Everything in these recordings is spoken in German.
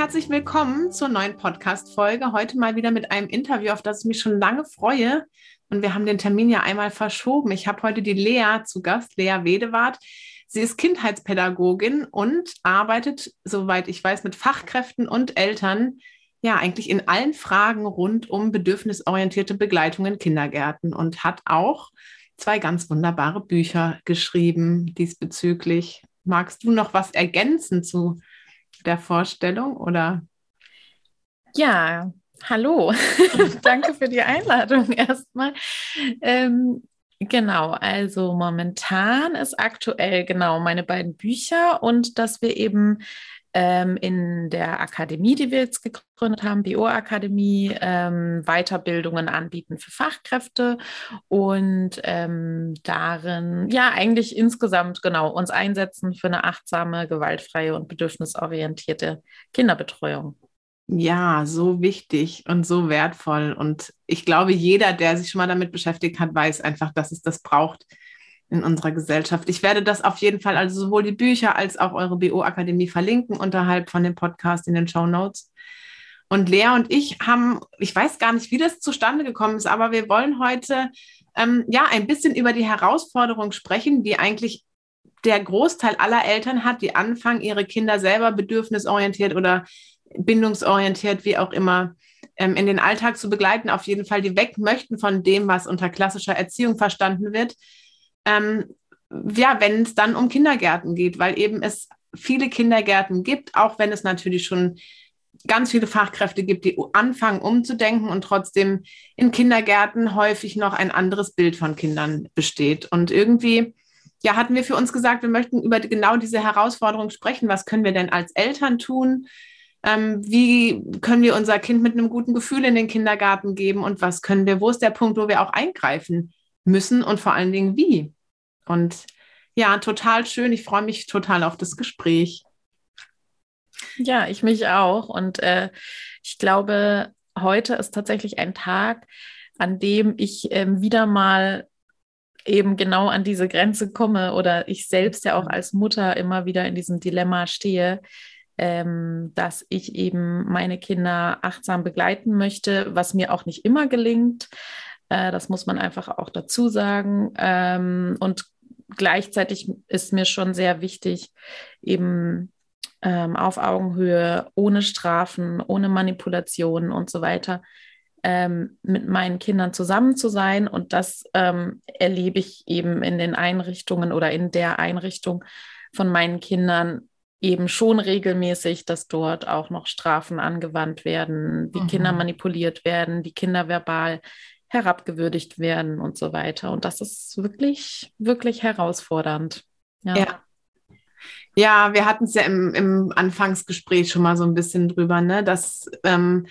Herzlich willkommen zur neuen Podcast-Folge. Heute mal wieder mit einem Interview, auf das ich mich schon lange freue. Und wir haben den Termin ja einmal verschoben. Ich habe heute die Lea zu Gast, Lea Wedewart. Sie ist Kindheitspädagogin und arbeitet, soweit ich weiß, mit Fachkräften und Eltern, ja, eigentlich in allen Fragen rund um bedürfnisorientierte Begleitung in Kindergärten und hat auch zwei ganz wunderbare Bücher geschrieben diesbezüglich. Magst du noch was ergänzen zu der Vorstellung oder? Ja, hallo. Danke für die Einladung erstmal. Ähm, genau, also momentan ist aktuell genau meine beiden Bücher und dass wir eben ähm, in der Akademie, die wir jetzt gegründet haben, BO-Akademie, ähm, Weiterbildungen anbieten für Fachkräfte und ähm, darin, ja, eigentlich insgesamt genau uns einsetzen für eine achtsame, gewaltfreie und bedürfnisorientierte Kinderbetreuung. Ja, so wichtig und so wertvoll. Und ich glaube, jeder, der sich schon mal damit beschäftigt hat, weiß einfach, dass es das braucht in unserer Gesellschaft. Ich werde das auf jeden Fall, also sowohl die Bücher als auch eure BO-Akademie verlinken unterhalb von dem Podcast in den Show Notes. Und Lea und ich haben, ich weiß gar nicht, wie das zustande gekommen ist, aber wir wollen heute ähm, ja ein bisschen über die Herausforderung sprechen, die eigentlich der Großteil aller Eltern hat, die anfangen, ihre Kinder selber bedürfnisorientiert oder bindungsorientiert, wie auch immer, ähm, in den Alltag zu begleiten. Auf jeden Fall, die weg möchten von dem, was unter klassischer Erziehung verstanden wird, ähm, ja, wenn es dann um Kindergärten geht, weil eben es viele Kindergärten gibt, auch wenn es natürlich schon ganz viele Fachkräfte gibt, die anfangen umzudenken und trotzdem in Kindergärten häufig noch ein anderes Bild von Kindern besteht. Und irgendwie, ja, hatten wir für uns gesagt, wir möchten über genau diese Herausforderung sprechen. Was können wir denn als Eltern tun? Ähm, wie können wir unser Kind mit einem guten Gefühl in den Kindergarten geben? Und was können wir, wo ist der Punkt, wo wir auch eingreifen müssen und vor allen Dingen wie? Und ja, total schön. Ich freue mich total auf das Gespräch. Ja, ich mich auch. Und äh, ich glaube, heute ist tatsächlich ein Tag, an dem ich äh, wieder mal eben genau an diese Grenze komme oder ich selbst ja auch als Mutter immer wieder in diesem Dilemma stehe, ähm, dass ich eben meine Kinder achtsam begleiten möchte, was mir auch nicht immer gelingt. Äh, das muss man einfach auch dazu sagen. Ähm, und gleichzeitig ist mir schon sehr wichtig, eben ähm, auf Augenhöhe, ohne Strafen, ohne Manipulationen und so weiter, ähm, mit meinen Kindern zusammen zu sein. Und das ähm, erlebe ich eben in den Einrichtungen oder in der Einrichtung von meinen Kindern eben schon regelmäßig, dass dort auch noch Strafen angewandt werden, die mhm. Kinder manipuliert werden, die Kinder verbal herabgewürdigt werden und so weiter. Und das ist wirklich, wirklich herausfordernd. Ja. ja. ja wir hatten es ja im, im Anfangsgespräch schon mal so ein bisschen drüber, ne, dass ähm,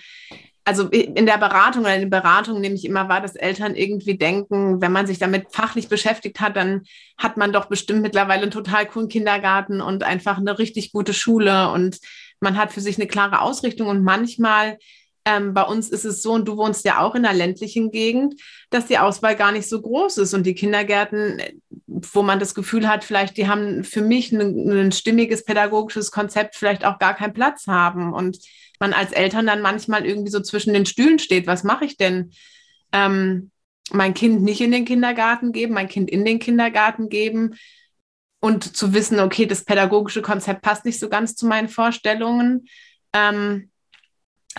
also in der Beratung oder in der Beratung nehme ich immer wahr, dass Eltern irgendwie denken, wenn man sich damit fachlich beschäftigt hat, dann hat man doch bestimmt mittlerweile einen total coolen Kindergarten und einfach eine richtig gute Schule und man hat für sich eine klare Ausrichtung und manchmal ähm, bei uns ist es so, und du wohnst ja auch in einer ländlichen Gegend, dass die Auswahl gar nicht so groß ist und die Kindergärten, wo man das Gefühl hat, vielleicht die haben für mich ein, ein stimmiges pädagogisches Konzept vielleicht auch gar keinen Platz haben und man als Eltern dann manchmal irgendwie so zwischen den Stühlen steht. Was mache ich denn? Ähm, mein Kind nicht in den Kindergarten geben, mein Kind in den Kindergarten geben und zu wissen, okay, das pädagogische Konzept passt nicht so ganz zu meinen Vorstellungen. Ähm,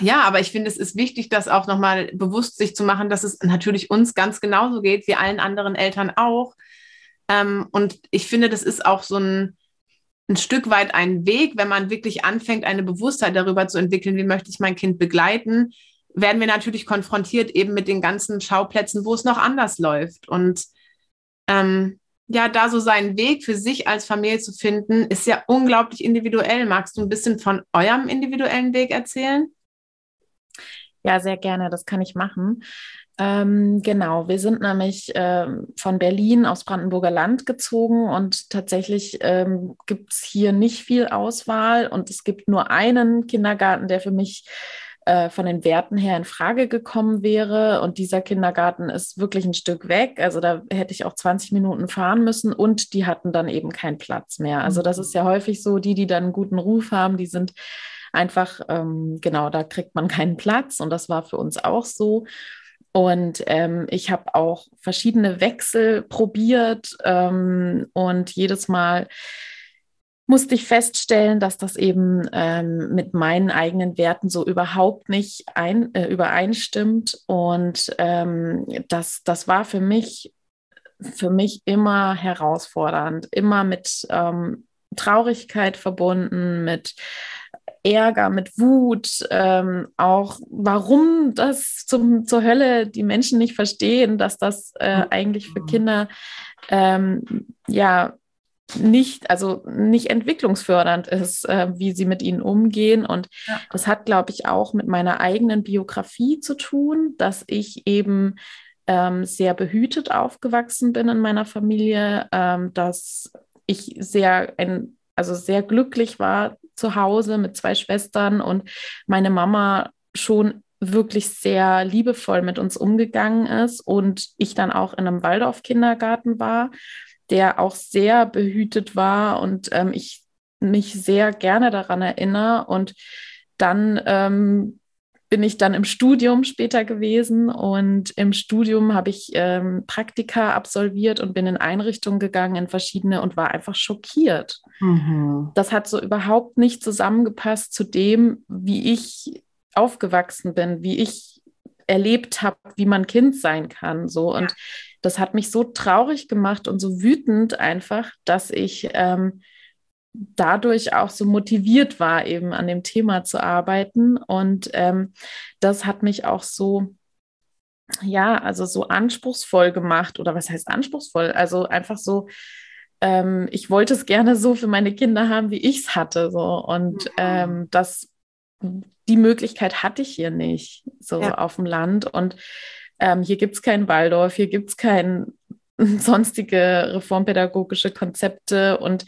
ja, aber ich finde, es ist wichtig, das auch nochmal bewusst sich zu machen, dass es natürlich uns ganz genauso geht, wie allen anderen Eltern auch. Ähm, und ich finde, das ist auch so ein, ein Stück weit ein Weg, wenn man wirklich anfängt, eine Bewusstheit darüber zu entwickeln, wie möchte ich mein Kind begleiten, werden wir natürlich konfrontiert eben mit den ganzen Schauplätzen, wo es noch anders läuft. Und ähm, ja, da so seinen Weg für sich als Familie zu finden, ist ja unglaublich individuell. Magst du ein bisschen von eurem individuellen Weg erzählen? Ja, sehr gerne, das kann ich machen. Ähm, genau, wir sind nämlich ähm, von Berlin aufs Brandenburger Land gezogen und tatsächlich ähm, gibt es hier nicht viel Auswahl und es gibt nur einen Kindergarten, der für mich äh, von den Werten her in Frage gekommen wäre. Und dieser Kindergarten ist wirklich ein Stück weg. Also da hätte ich auch 20 Minuten fahren müssen und die hatten dann eben keinen Platz mehr. Also das ist ja häufig so, die, die dann einen guten Ruf haben, die sind einfach, ähm, genau, da kriegt man keinen Platz. Und das war für uns auch so. Und ähm, ich habe auch verschiedene Wechsel probiert ähm, und jedes Mal musste ich feststellen, dass das eben ähm, mit meinen eigenen Werten so überhaupt nicht ein, äh, übereinstimmt. Und ähm, das, das war für mich, für mich immer herausfordernd, immer mit ähm, Traurigkeit verbunden, mit Ärger, mit Wut, ähm, auch warum das zum, zur Hölle die Menschen nicht verstehen, dass das äh, eigentlich für Kinder ähm, ja nicht, also nicht entwicklungsfördernd ist, äh, wie sie mit ihnen umgehen. Und ja. das hat, glaube ich, auch mit meiner eigenen Biografie zu tun, dass ich eben ähm, sehr behütet aufgewachsen bin in meiner Familie, ähm, dass ich sehr ein, also sehr glücklich war zu Hause mit zwei Schwestern und meine Mama schon wirklich sehr liebevoll mit uns umgegangen ist und ich dann auch in einem Waldorf-Kindergarten war, der auch sehr behütet war und ähm, ich mich sehr gerne daran erinnere. Und dann ähm, bin ich dann im Studium später gewesen und im Studium habe ich ähm, Praktika absolviert und bin in Einrichtungen gegangen, in verschiedene und war einfach schockiert. Mhm. Das hat so überhaupt nicht zusammengepasst zu dem, wie ich aufgewachsen bin, wie ich erlebt habe, wie man Kind sein kann. So und ja. das hat mich so traurig gemacht und so wütend einfach, dass ich ähm, dadurch auch so motiviert war, eben an dem Thema zu arbeiten. Und ähm, das hat mich auch so, ja, also so anspruchsvoll gemacht. Oder was heißt anspruchsvoll? Also einfach so, ähm, ich wollte es gerne so für meine Kinder haben, wie ich es hatte. So. Und mhm. ähm, das, die Möglichkeit hatte ich hier nicht, so ja. auf dem Land. Und ähm, hier gibt es kein Waldorf, hier gibt es kein sonstige reformpädagogische Konzepte und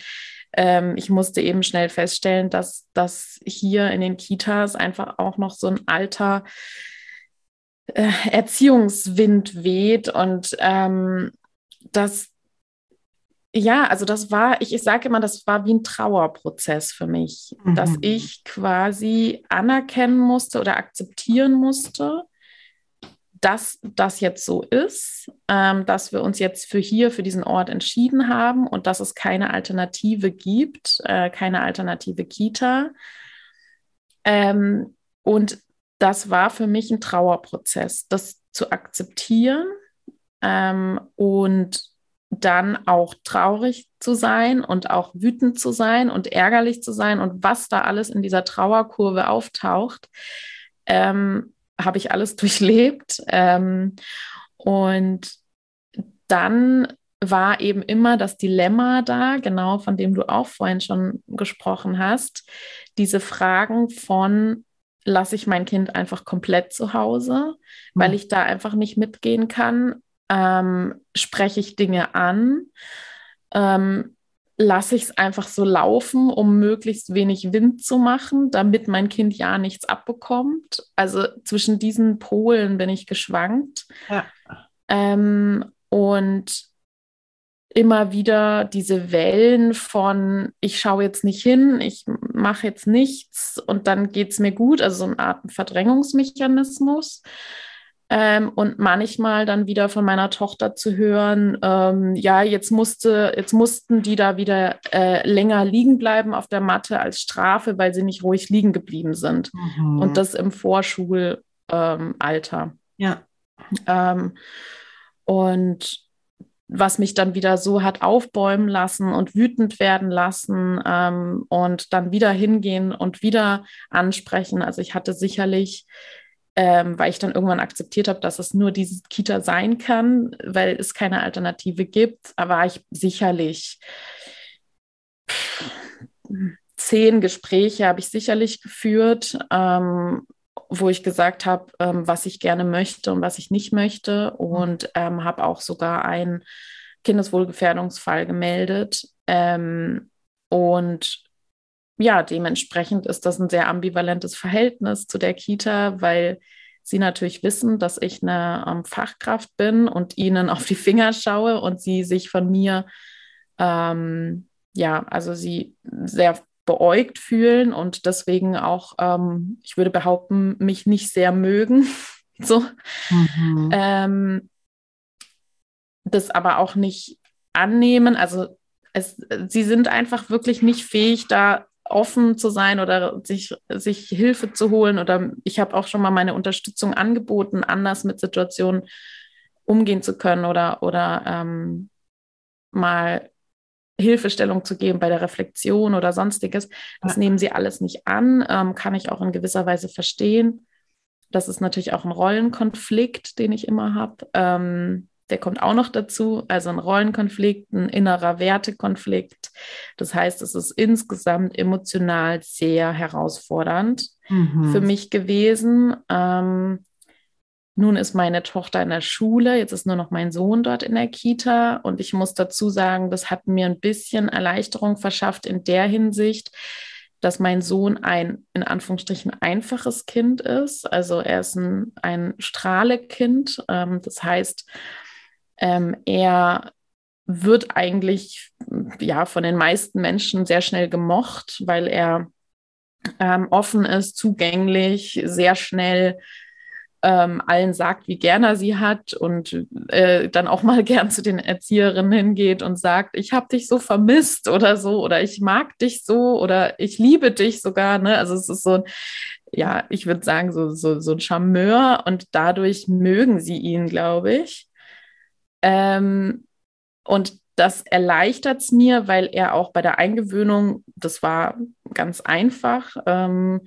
ähm, ich musste eben schnell feststellen, dass das hier in den Kitas einfach auch noch so ein alter äh, Erziehungswind weht und ähm, das ja, also das war, ich, ich sage immer, das war wie ein Trauerprozess für mich, mhm. dass ich quasi anerkennen musste oder akzeptieren musste, dass das jetzt so ist, ähm, dass wir uns jetzt für hier, für diesen Ort entschieden haben und dass es keine Alternative gibt, äh, keine alternative Kita. Ähm, und das war für mich ein Trauerprozess, das zu akzeptieren ähm, und dann auch traurig zu sein und auch wütend zu sein und ärgerlich zu sein und was da alles in dieser Trauerkurve auftaucht. Ähm, habe ich alles durchlebt. Ähm, und dann war eben immer das Dilemma da, genau von dem du auch vorhin schon gesprochen hast, diese Fragen von, lasse ich mein Kind einfach komplett zu Hause, mhm. weil ich da einfach nicht mitgehen kann, ähm, spreche ich Dinge an, ähm, lasse ich es einfach so laufen, um möglichst wenig Wind zu machen, damit mein Kind ja nichts abbekommt. Also zwischen diesen Polen bin ich geschwankt. Ja. Ähm, und immer wieder diese Wellen von, ich schaue jetzt nicht hin, ich mache jetzt nichts und dann geht es mir gut, also so eine Art Verdrängungsmechanismus. Ähm, und manchmal dann wieder von meiner Tochter zu hören, ähm, ja, jetzt musste, jetzt mussten die da wieder äh, länger liegen bleiben auf der Matte als Strafe, weil sie nicht ruhig liegen geblieben sind. Mhm. Und das im Vorschulalter. Ja. Ähm, und was mich dann wieder so hat aufbäumen lassen und wütend werden lassen ähm, und dann wieder hingehen und wieder ansprechen. Also ich hatte sicherlich ähm, weil ich dann irgendwann akzeptiert habe, dass es nur diese Kita sein kann, weil es keine Alternative gibt, war ich sicherlich zehn Gespräche habe ich sicherlich geführt, ähm, wo ich gesagt habe, ähm, was ich gerne möchte und was ich nicht möchte und ähm, habe auch sogar einen Kindeswohlgefährdungsfall gemeldet. Ähm, und ja, dementsprechend ist das ein sehr ambivalentes Verhältnis zu der Kita, weil sie natürlich wissen, dass ich eine ähm, Fachkraft bin und ihnen auf die Finger schaue und sie sich von mir, ähm, ja, also sie sehr beäugt fühlen und deswegen auch, ähm, ich würde behaupten, mich nicht sehr mögen. so. Mhm. Ähm, das aber auch nicht annehmen. Also es, sie sind einfach wirklich nicht fähig, da offen zu sein oder sich, sich Hilfe zu holen. Oder ich habe auch schon mal meine Unterstützung angeboten, anders mit Situationen umgehen zu können oder, oder ähm, mal Hilfestellung zu geben bei der Reflexion oder sonstiges. Das ja. nehmen sie alles nicht an, ähm, kann ich auch in gewisser Weise verstehen. Das ist natürlich auch ein Rollenkonflikt, den ich immer habe. Ähm, der kommt auch noch dazu, also ein Rollenkonflikt, ein innerer Wertekonflikt. Das heißt, es ist insgesamt emotional sehr herausfordernd mhm. für mich gewesen. Ähm, nun ist meine Tochter in der Schule, jetzt ist nur noch mein Sohn dort in der Kita und ich muss dazu sagen, das hat mir ein bisschen Erleichterung verschafft in der Hinsicht, dass mein Sohn ein in Anführungsstrichen einfaches Kind ist. Also er ist ein, ein Strahlekind. Ähm, das heißt, ähm, er wird eigentlich ja von den meisten Menschen sehr schnell gemocht, weil er ähm, offen ist, zugänglich, sehr schnell ähm, allen sagt, wie gern er sie hat und äh, dann auch mal gern zu den Erzieherinnen hingeht und sagt, ich habe dich so vermisst oder so oder ich mag dich so oder ich liebe dich sogar. Ne? Also es ist so ja, ich würde sagen, so, so, so ein Charmeur und dadurch mögen sie ihn, glaube ich. Ähm, und das erleichtert es mir, weil er auch bei der Eingewöhnung, das war ganz einfach. Ähm,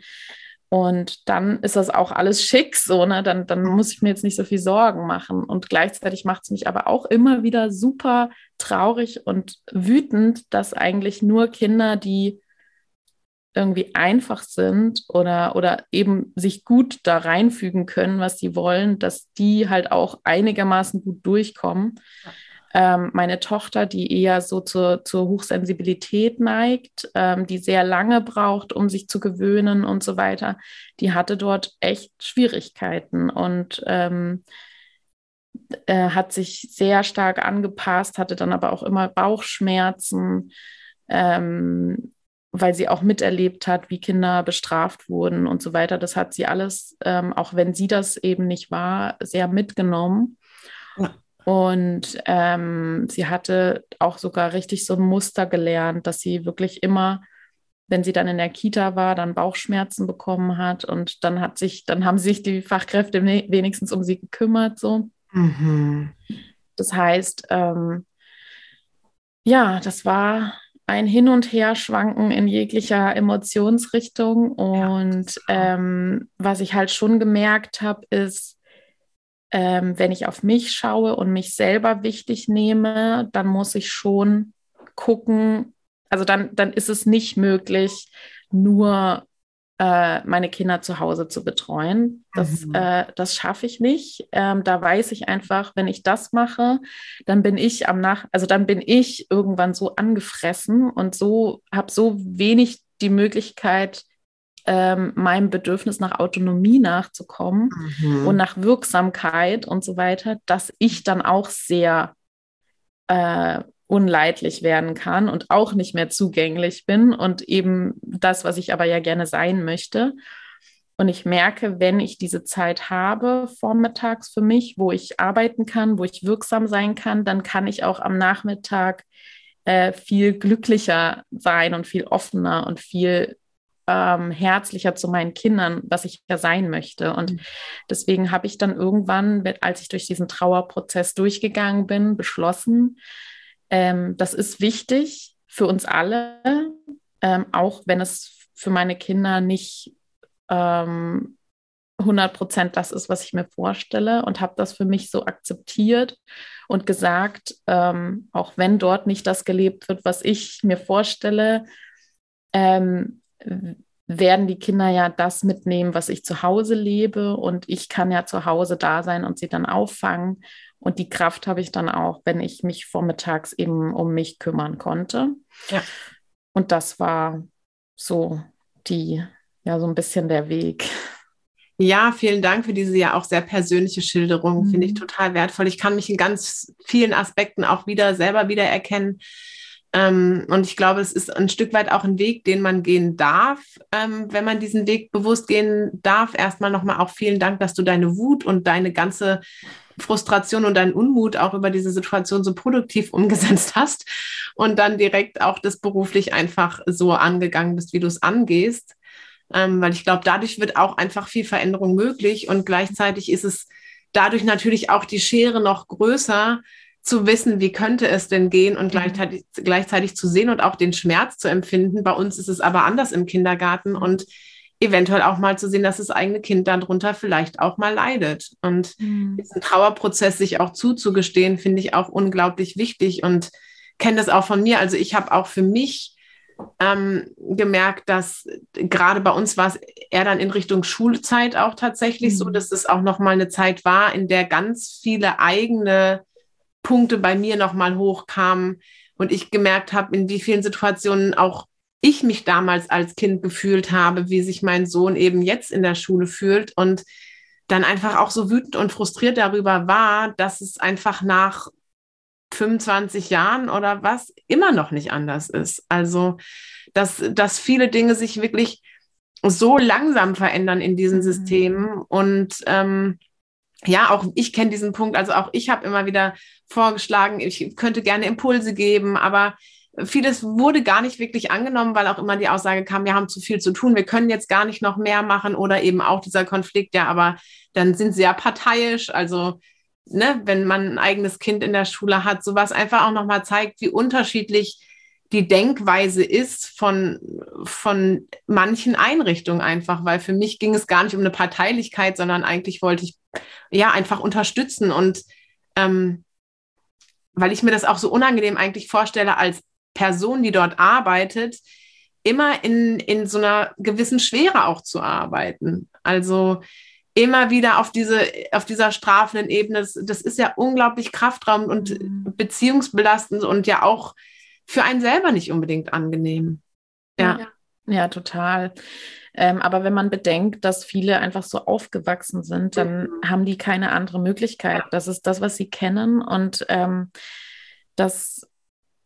und dann ist das auch alles schick, so, ne? Dann, dann muss ich mir jetzt nicht so viel Sorgen machen. Und gleichzeitig macht es mich aber auch immer wieder super traurig und wütend, dass eigentlich nur Kinder, die irgendwie einfach sind oder, oder eben sich gut da reinfügen können, was sie wollen, dass die halt auch einigermaßen gut durchkommen. Ähm, meine Tochter, die eher so zur, zur Hochsensibilität neigt, ähm, die sehr lange braucht, um sich zu gewöhnen und so weiter, die hatte dort echt Schwierigkeiten und ähm, äh, hat sich sehr stark angepasst, hatte dann aber auch immer Bauchschmerzen. Ähm, weil sie auch miterlebt hat, wie Kinder bestraft wurden und so weiter. Das hat sie alles, ähm, auch wenn sie das eben nicht war, sehr mitgenommen. Ja. Und ähm, sie hatte auch sogar richtig so ein Muster gelernt, dass sie wirklich immer, wenn sie dann in der Kita war, dann Bauchschmerzen bekommen hat. Und dann hat sich, dann haben sich die Fachkräfte wenigstens um sie gekümmert. So. Mhm. Das heißt, ähm, ja, das war ein Hin- und Herschwanken in jeglicher Emotionsrichtung. Und ähm, was ich halt schon gemerkt habe, ist, ähm, wenn ich auf mich schaue und mich selber wichtig nehme, dann muss ich schon gucken, also dann, dann ist es nicht möglich, nur äh, meine Kinder zu Hause zu betreuen. Das, mhm. äh, das schaffe ich nicht. Ähm, da weiß ich einfach, wenn ich das mache, dann bin ich am Nach, also dann bin ich irgendwann so angefressen und so habe so wenig die Möglichkeit, ähm, meinem Bedürfnis nach Autonomie nachzukommen mhm. und nach Wirksamkeit und so weiter, dass ich dann auch sehr äh, unleidlich werden kann und auch nicht mehr zugänglich bin und eben das, was ich aber ja gerne sein möchte. Und ich merke, wenn ich diese Zeit habe vormittags für mich, wo ich arbeiten kann, wo ich wirksam sein kann, dann kann ich auch am Nachmittag äh, viel glücklicher sein und viel offener und viel ähm, herzlicher zu meinen Kindern, was ich ja sein möchte. Und mhm. deswegen habe ich dann irgendwann, als ich durch diesen Trauerprozess durchgegangen bin, beschlossen, ähm, das ist wichtig für uns alle, ähm, auch wenn es für meine Kinder nicht ähm, 100 Prozent das ist, was ich mir vorstelle und habe das für mich so akzeptiert und gesagt, ähm, auch wenn dort nicht das gelebt wird, was ich mir vorstelle, ähm, werden die Kinder ja das mitnehmen, was ich zu Hause lebe und ich kann ja zu Hause da sein und sie dann auffangen. Und die Kraft habe ich dann auch, wenn ich mich vormittags eben um mich kümmern konnte. Ja. Und das war so die, ja, so ein bisschen der Weg. Ja, vielen Dank für diese ja auch sehr persönliche Schilderung. Mhm. Finde ich total wertvoll. Ich kann mich in ganz vielen Aspekten auch wieder selber wiedererkennen. Ähm, und ich glaube, es ist ein Stück weit auch ein Weg, den man gehen darf, ähm, wenn man diesen Weg bewusst gehen darf. Erstmal nochmal auch vielen Dank, dass du deine Wut und deine ganze Frustration und deinen Unmut auch über diese Situation so produktiv umgesetzt hast und dann direkt auch das beruflich einfach so angegangen bist, wie du es angehst ähm, weil ich glaube, dadurch wird auch einfach viel Veränderung möglich und gleichzeitig ist es dadurch natürlich auch die Schere noch größer, zu wissen, wie könnte es denn gehen und mhm. gleichzeitig, gleichzeitig zu sehen und auch den Schmerz zu empfinden. Bei uns ist es aber anders im Kindergarten und eventuell auch mal zu sehen, dass das eigene Kind darunter vielleicht auch mal leidet. Und mhm. diesen Trauerprozess sich auch zuzugestehen, finde ich auch unglaublich wichtig und kenne das auch von mir. Also ich habe auch für mich ähm, gemerkt, dass gerade bei uns war es eher dann in Richtung Schulzeit auch tatsächlich mhm. so, dass es auch noch mal eine Zeit war, in der ganz viele eigene Punkte bei mir noch mal hochkamen und ich gemerkt habe, in wie vielen Situationen auch ich mich damals als Kind gefühlt habe, wie sich mein Sohn eben jetzt in der Schule fühlt und dann einfach auch so wütend und frustriert darüber war, dass es einfach nach 25 Jahren oder was immer noch nicht anders ist. Also, dass, dass viele Dinge sich wirklich so langsam verändern in diesen mhm. Systemen. Und ähm, ja, auch ich kenne diesen Punkt. Also auch ich habe immer wieder vorgeschlagen, ich könnte gerne Impulse geben, aber vieles wurde gar nicht wirklich angenommen, weil auch immer die Aussage kam, wir haben zu viel zu tun, wir können jetzt gar nicht noch mehr machen oder eben auch dieser Konflikt, ja, aber dann sind sie ja parteiisch, also ne, wenn man ein eigenes Kind in der Schule hat, sowas einfach auch nochmal zeigt, wie unterschiedlich die Denkweise ist von, von manchen Einrichtungen einfach, weil für mich ging es gar nicht um eine Parteilichkeit, sondern eigentlich wollte ich ja einfach unterstützen und ähm, weil ich mir das auch so unangenehm eigentlich vorstelle als Person, die dort arbeitet, immer in, in so einer gewissen Schwere auch zu arbeiten. Also immer wieder auf diese, auf dieser strafenden Ebene, das, das ist ja unglaublich kraftraumend und mhm. beziehungsbelastend und ja auch für einen selber nicht unbedingt angenehm. Ja, ja, ja total. Ähm, aber wenn man bedenkt, dass viele einfach so aufgewachsen sind, dann mhm. haben die keine andere Möglichkeit. Das ist das, was sie kennen. Und ähm, das,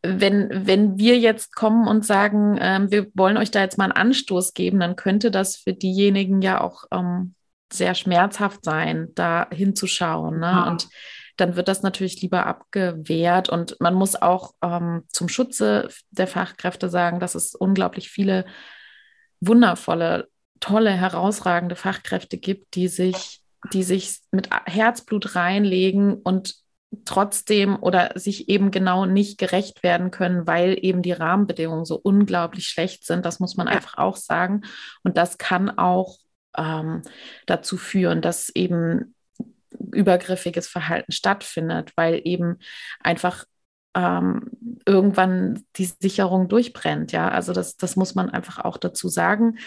wenn, wenn wir jetzt kommen und sagen, ähm, wir wollen euch da jetzt mal einen Anstoß geben, dann könnte das für diejenigen ja auch ähm, sehr schmerzhaft sein, da hinzuschauen. Ne? Ja. Und dann wird das natürlich lieber abgewehrt. Und man muss auch ähm, zum Schutze der Fachkräfte sagen, dass es unglaublich viele wundervolle, tolle, herausragende Fachkräfte gibt, die sich, die sich mit Herzblut reinlegen und trotzdem oder sich eben genau nicht gerecht werden können, weil eben die Rahmenbedingungen so unglaublich schlecht sind. Das muss man ja. einfach auch sagen. Und das kann auch ähm, dazu führen, dass eben übergriffiges Verhalten stattfindet, weil eben einfach ähm, irgendwann die Sicherung durchbrennt. Ja, also das, das muss man einfach auch dazu sagen.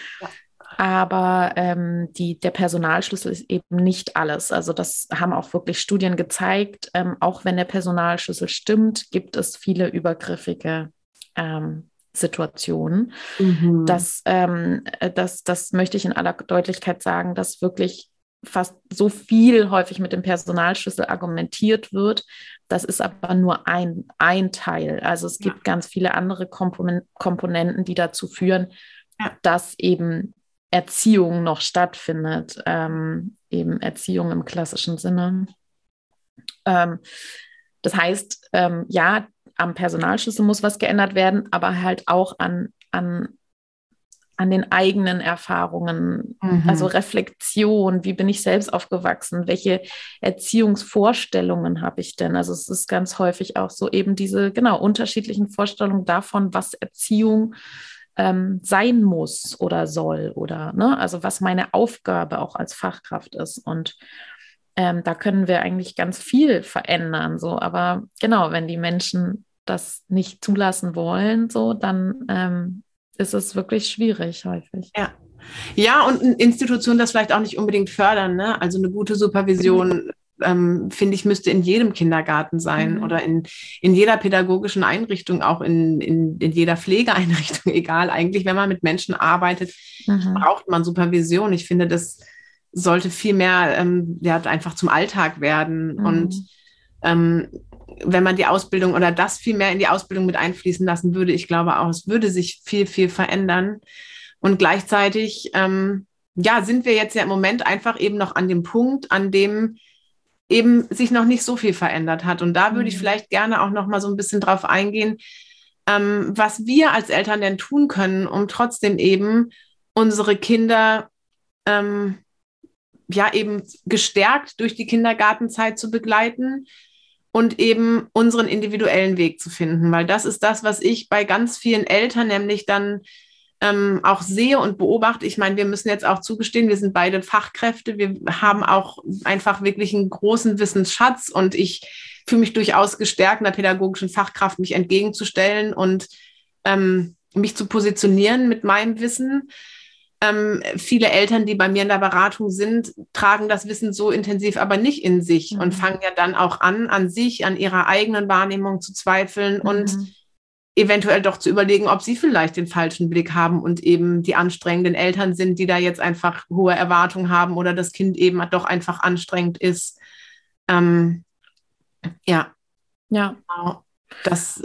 Aber ähm, die, der Personalschlüssel ist eben nicht alles. Also das haben auch wirklich Studien gezeigt. Ähm, auch wenn der Personalschlüssel stimmt, gibt es viele übergriffige ähm, Situationen. Mhm. Das, ähm, äh, das, das möchte ich in aller Deutlichkeit sagen, dass wirklich fast so viel häufig mit dem Personalschlüssel argumentiert wird. Das ist aber nur ein, ein Teil. Also es gibt ja. ganz viele andere Komponenten, die dazu führen, ja. dass eben Erziehung noch stattfindet, ähm, eben Erziehung im klassischen Sinne. Ähm, das heißt, ähm, ja, am Personalschlüssel muss was geändert werden, aber halt auch an, an, an den eigenen Erfahrungen, mhm. also Reflexion, wie bin ich selbst aufgewachsen, welche Erziehungsvorstellungen habe ich denn? Also es ist ganz häufig auch so eben diese, genau, unterschiedlichen Vorstellungen davon, was Erziehung ähm, sein muss oder soll oder ne, also was meine Aufgabe auch als Fachkraft ist. Und ähm, da können wir eigentlich ganz viel verändern. So, aber genau, wenn die Menschen das nicht zulassen wollen, so, dann ähm, ist es wirklich schwierig häufig. Ja. Ja, und Institutionen das vielleicht auch nicht unbedingt fördern. Ne? Also eine gute Supervision, ähm, finde ich, müsste in jedem Kindergarten sein mhm. oder in, in jeder pädagogischen Einrichtung, auch in, in, in jeder Pflegeeinrichtung, egal. Eigentlich, wenn man mit Menschen arbeitet, mhm. braucht man Supervision. Ich finde, das sollte viel mehr ähm, ja, einfach zum Alltag werden. Mhm. Und ähm, wenn man die Ausbildung oder das viel mehr in die Ausbildung mit einfließen lassen würde, ich glaube auch, es würde sich viel, viel verändern. Und gleichzeitig, ähm, ja, sind wir jetzt ja im Moment einfach eben noch an dem Punkt, an dem eben sich noch nicht so viel verändert hat. Und da würde mhm. ich vielleicht gerne auch noch mal so ein bisschen drauf eingehen, ähm, was wir als Eltern denn tun können, um trotzdem eben unsere Kinder ähm, ja eben gestärkt durch die Kindergartenzeit zu begleiten, und eben unseren individuellen Weg zu finden, weil das ist das, was ich bei ganz vielen Eltern nämlich dann ähm, auch sehe und beobachte. Ich meine, wir müssen jetzt auch zugestehen, wir sind beide Fachkräfte, wir haben auch einfach wirklich einen großen Wissensschatz und ich fühle mich durchaus gestärkt, einer pädagogischen Fachkraft mich entgegenzustellen und ähm, mich zu positionieren mit meinem Wissen. Ähm, viele Eltern, die bei mir in der Beratung sind, tragen das Wissen so intensiv aber nicht in sich mhm. und fangen ja dann auch an, an sich, an ihrer eigenen Wahrnehmung zu zweifeln mhm. und eventuell doch zu überlegen, ob sie vielleicht den falschen Blick haben und eben die anstrengenden Eltern sind, die da jetzt einfach hohe Erwartungen haben oder das Kind eben doch einfach anstrengend ist. Ähm, ja. Ja. Genau das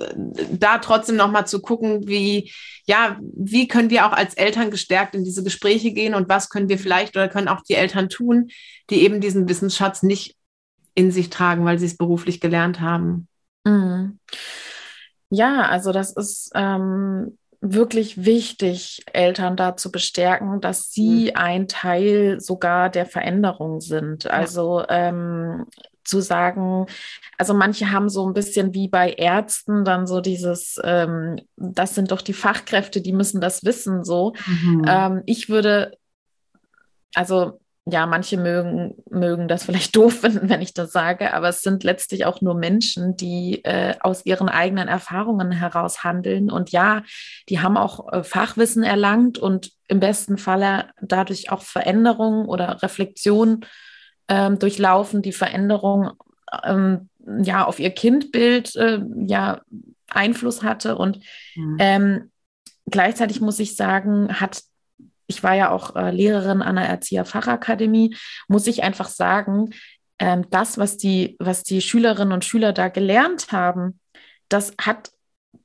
da trotzdem noch mal zu gucken, wie ja, wie können wir auch als Eltern gestärkt in diese Gespräche gehen und was können wir vielleicht oder können auch die Eltern tun, die eben diesen Wissensschatz nicht in sich tragen, weil sie es beruflich gelernt haben. Mhm. Ja, also das ist ähm, wirklich wichtig, Eltern da zu bestärken, dass sie mhm. ein Teil sogar der Veränderung sind. Also ähm, zu sagen, also manche haben so ein bisschen wie bei Ärzten dann so dieses, ähm, das sind doch die Fachkräfte, die müssen das wissen, so. Mhm. Ähm, ich würde, also ja, manche mögen, mögen das vielleicht doof finden, wenn ich das sage, aber es sind letztlich auch nur Menschen, die äh, aus ihren eigenen Erfahrungen heraus handeln. Und ja, die haben auch äh, Fachwissen erlangt und im besten Falle dadurch auch Veränderungen oder Reflexionen ähm, durchlaufen, die Veränderung ähm, ja auf ihr Kindbild äh, ja Einfluss hatte. Und mhm. ähm, gleichzeitig muss ich sagen, hat ich war ja auch äh, Lehrerin an der Erzieherfachakademie, muss ich einfach sagen, ähm, das, was die, was die Schülerinnen und Schüler da gelernt haben, das hat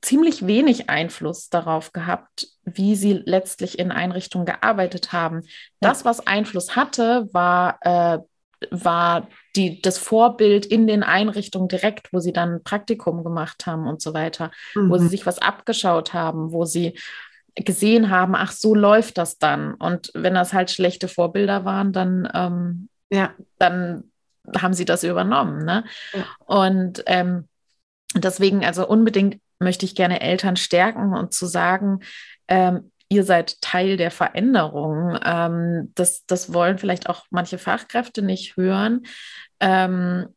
ziemlich wenig Einfluss darauf gehabt, wie sie letztlich in Einrichtungen gearbeitet haben. Das, was Einfluss hatte, war äh, war die, das Vorbild in den Einrichtungen direkt, wo sie dann Praktikum gemacht haben und so weiter, mhm. wo sie mhm. sich was abgeschaut haben, wo sie gesehen haben, ach, so läuft das dann. Und wenn das halt schlechte Vorbilder waren, dann, ähm, ja. dann haben sie das übernommen. Ne? Ja. Und ähm, deswegen, also unbedingt möchte ich gerne Eltern stärken und zu sagen, ähm, ihr seid Teil der Veränderung. Ähm, das, das wollen vielleicht auch manche Fachkräfte nicht hören. Ähm,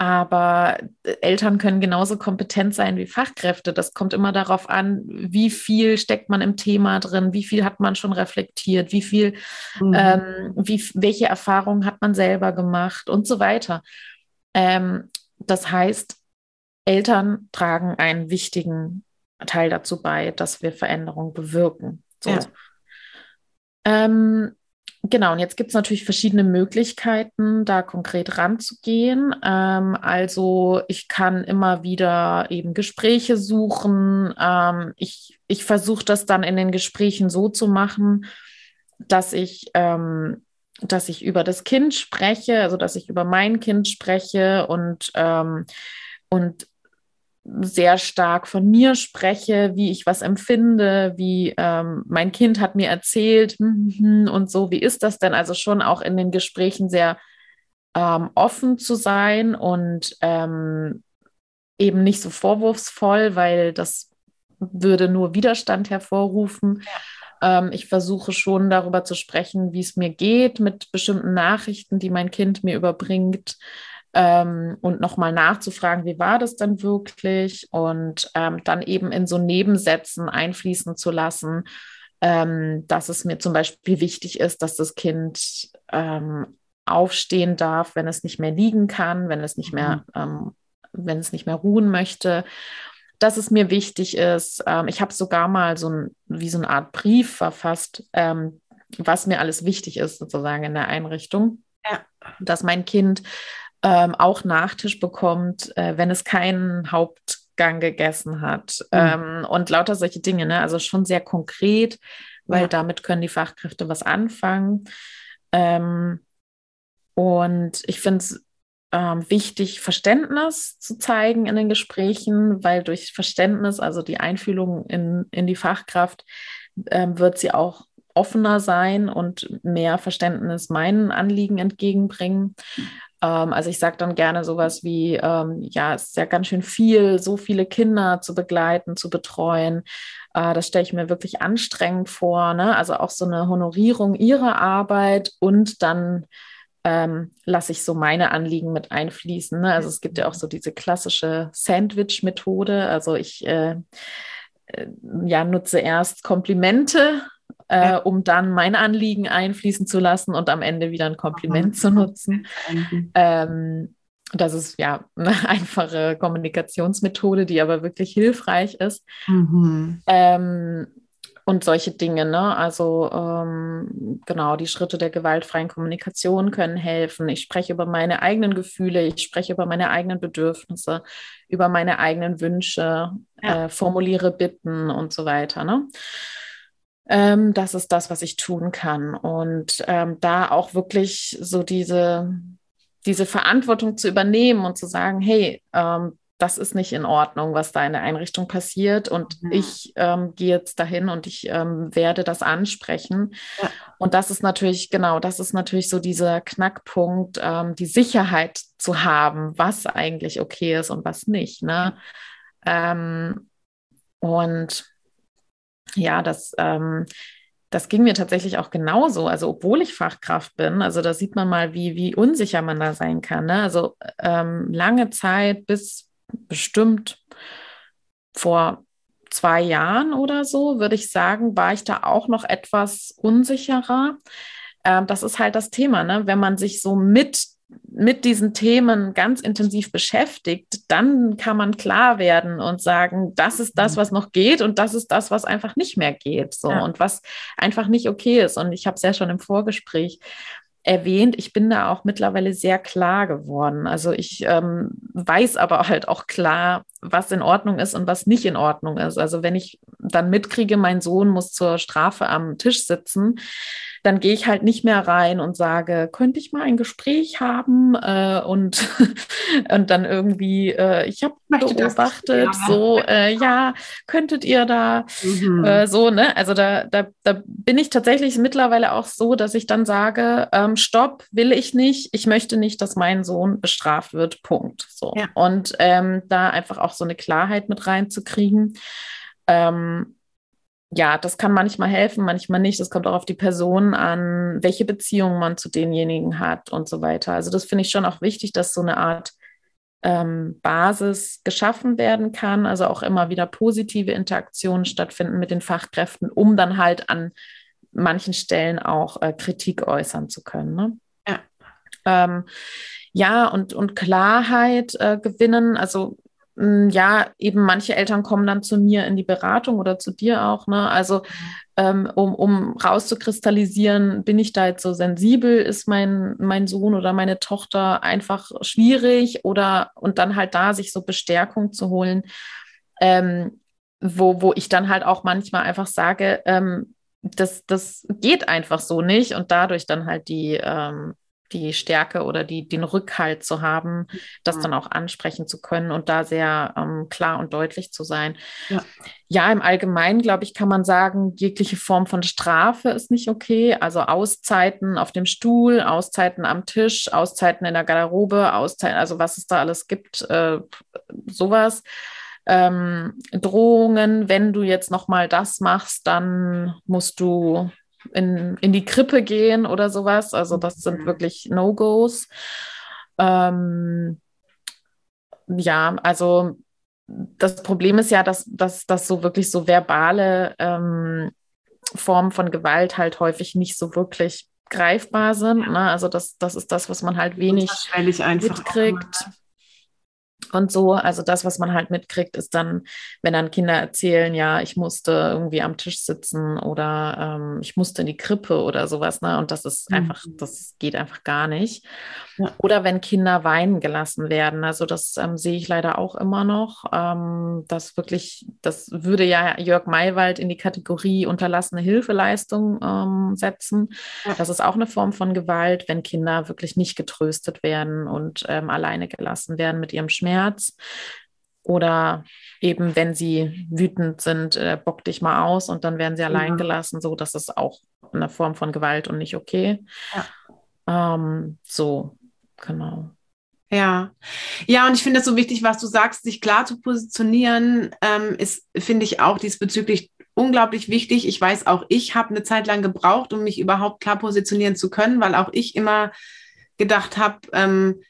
aber Eltern können genauso kompetent sein wie Fachkräfte. Das kommt immer darauf an, wie viel steckt man im Thema drin, wie viel hat man schon reflektiert, wie viel, mhm. ähm, wie, welche Erfahrungen hat man selber gemacht und so weiter. Ähm, das heißt, Eltern tragen einen wichtigen Teil dazu bei, dass wir Veränderungen bewirken. So. Ja. Ähm, genau, und jetzt gibt es natürlich verschiedene Möglichkeiten, da konkret ranzugehen. Ähm, also ich kann immer wieder eben Gespräche suchen. Ähm, ich ich versuche das dann in den Gesprächen so zu machen, dass ich ähm, dass ich über das Kind spreche, also dass ich über mein Kind spreche und, ähm, und sehr stark von mir spreche, wie ich was empfinde, wie ähm, mein Kind hat mir erzählt hm, hm, hm, und so, wie ist das denn? Also schon auch in den Gesprächen sehr ähm, offen zu sein und ähm, eben nicht so vorwurfsvoll, weil das würde nur Widerstand hervorrufen. Ähm, ich versuche schon darüber zu sprechen, wie es mir geht mit bestimmten Nachrichten, die mein Kind mir überbringt. Ähm, und nochmal nachzufragen, wie war das denn wirklich? Und ähm, dann eben in so Nebensätzen einfließen zu lassen, ähm, dass es mir zum Beispiel wichtig ist, dass das Kind ähm, aufstehen darf, wenn es nicht mehr liegen kann, wenn es nicht mehr, mhm. ähm, wenn es nicht mehr ruhen möchte dass es mir wichtig ist. Ähm, ich habe sogar mal so ein, wie so eine Art Brief verfasst, was mir alles wichtig ist, sozusagen in der Einrichtung. Ja. Dass mein Kind ähm, auch Nachtisch bekommt, äh, wenn es keinen Hauptgang gegessen hat. Mhm. Ähm, und lauter solche Dinge, ne? Also schon sehr konkret, weil ja. damit können die Fachkräfte was anfangen. Ähm, und ich finde es ähm, wichtig, Verständnis zu zeigen in den Gesprächen, weil durch Verständnis, also die Einfühlung in, in die Fachkraft, ähm, wird sie auch offener sein und mehr Verständnis meinen Anliegen entgegenbringen. Ähm, also ich sage dann gerne sowas wie, ähm, ja, es ist ja ganz schön viel, so viele Kinder zu begleiten, zu betreuen. Äh, das stelle ich mir wirklich anstrengend vor. Ne? Also auch so eine Honorierung ihrer Arbeit und dann ähm, lasse ich so meine Anliegen mit einfließen. Ne? Also es gibt ja auch so diese klassische Sandwich-Methode. Also ich äh, äh, ja, nutze erst Komplimente, äh, um dann mein Anliegen einfließen zu lassen und am Ende wieder ein Kompliment zu nutzen. Ähm, das ist ja eine einfache Kommunikationsmethode, die aber wirklich hilfreich ist. Mhm. Ähm, und solche Dinge. Ne? Also ähm, genau, die Schritte der gewaltfreien Kommunikation können helfen. Ich spreche über meine eigenen Gefühle, ich spreche über meine eigenen Bedürfnisse, über meine eigenen Wünsche, ja. äh, formuliere Bitten und so weiter. Ne? Ähm, das ist das, was ich tun kann. Und ähm, da auch wirklich so diese, diese Verantwortung zu übernehmen und zu sagen, hey, ähm, das ist nicht in Ordnung, was da in der Einrichtung passiert. Und mhm. ich ähm, gehe jetzt dahin und ich ähm, werde das ansprechen. Ja. Und das ist natürlich, genau, das ist natürlich so dieser Knackpunkt, ähm, die Sicherheit zu haben, was eigentlich okay ist und was nicht. Ne? Ähm, und ja, das, ähm, das ging mir tatsächlich auch genauso. Also, obwohl ich Fachkraft bin, also da sieht man mal, wie, wie unsicher man da sein kann. Ne? Also ähm, lange Zeit bis bestimmt vor zwei Jahren oder so, würde ich sagen, war ich da auch noch etwas unsicherer. Ähm, das ist halt das Thema, ne? wenn man sich so mit mit diesen Themen ganz intensiv beschäftigt, dann kann man klar werden und sagen, das ist das, mhm. was noch geht und das ist das, was einfach nicht mehr geht, so ja. und was einfach nicht okay ist. Und ich habe es ja schon im Vorgespräch erwähnt, ich bin da auch mittlerweile sehr klar geworden. Also ich ähm, weiß aber halt auch klar, was in Ordnung ist und was nicht in Ordnung ist. Also wenn ich dann mitkriege, mein Sohn muss zur Strafe am Tisch sitzen, dann gehe ich halt nicht mehr rein und sage, könnte ich mal ein Gespräch haben äh, und, und dann irgendwie, äh, ich habe beobachtet, das, ja. so, äh, ja, könntet ihr da mhm. Äh, so, ne? Also da, da, da bin ich tatsächlich mittlerweile auch so, dass ich dann sage, ähm, stopp, will ich nicht, ich möchte nicht, dass mein Sohn bestraft wird, Punkt. So. Ja. Und ähm, da einfach auch so eine Klarheit mit reinzukriegen. Ähm, ja, das kann manchmal helfen, manchmal nicht. Das kommt auch auf die Person an, welche Beziehung man zu denjenigen hat und so weiter. Also das finde ich schon auch wichtig, dass so eine Art ähm, Basis geschaffen werden kann, also auch immer wieder positive Interaktionen stattfinden mit den Fachkräften, um dann halt an manchen Stellen auch äh, Kritik äußern zu können. Ne? Ja. Ähm, ja, und, und Klarheit äh, gewinnen. Also ja, eben manche Eltern kommen dann zu mir in die Beratung oder zu dir auch, ne? Also ähm, um, um rauszukristallisieren, bin ich da jetzt so sensibel, ist mein, mein Sohn oder meine Tochter einfach schwierig oder und dann halt da sich so Bestärkung zu holen, ähm, wo, wo ich dann halt auch manchmal einfach sage, ähm, das, das geht einfach so nicht und dadurch dann halt die, ähm, die Stärke oder die, den Rückhalt zu haben, das ja. dann auch ansprechen zu können und da sehr ähm, klar und deutlich zu sein. Ja. ja, im Allgemeinen, glaube ich, kann man sagen, jegliche Form von Strafe ist nicht okay. Also Auszeiten auf dem Stuhl, Auszeiten am Tisch, Auszeiten in der Garderobe, Auszeiten, also was es da alles gibt, äh, sowas ähm, Drohungen, wenn du jetzt nochmal das machst, dann musst du in, in die Krippe gehen oder sowas. Also das sind mhm. wirklich No-Gos. Ähm, ja, also das Problem ist ja, dass, dass, dass so wirklich so verbale ähm, Formen von Gewalt halt häufig nicht so wirklich greifbar sind. Ne? Also das, das ist das, was man halt wenig mitkriegt und so. Also das, was man halt mitkriegt, ist dann, wenn dann Kinder erzählen, ja, ich musste irgendwie am Tisch sitzen oder ähm, ich musste in die Krippe oder sowas, ne? Und das ist mhm. einfach, das geht einfach gar nicht. Ja. Oder wenn Kinder weinen gelassen werden. Also das ähm, sehe ich leider auch immer noch. Ähm, das wirklich, das würde ja Jörg Maywald in die Kategorie unterlassene Hilfeleistung ähm, setzen. Ja. Das ist auch eine Form von Gewalt, wenn Kinder wirklich nicht getröstet werden und ähm, alleine gelassen werden mit ihrem Schmerz. Schmerz. Oder eben, wenn sie wütend sind, äh, bock dich mal aus und dann werden sie allein gelassen. So, das ist auch eine Form von Gewalt und nicht okay. Ja. Ähm, so, genau. Ja, ja, und ich finde es so wichtig, was du sagst, sich klar zu positionieren, ähm, ist, finde ich auch diesbezüglich unglaublich wichtig. Ich weiß auch, ich habe eine Zeit lang gebraucht, um mich überhaupt klar positionieren zu können, weil auch ich immer gedacht habe, ähm,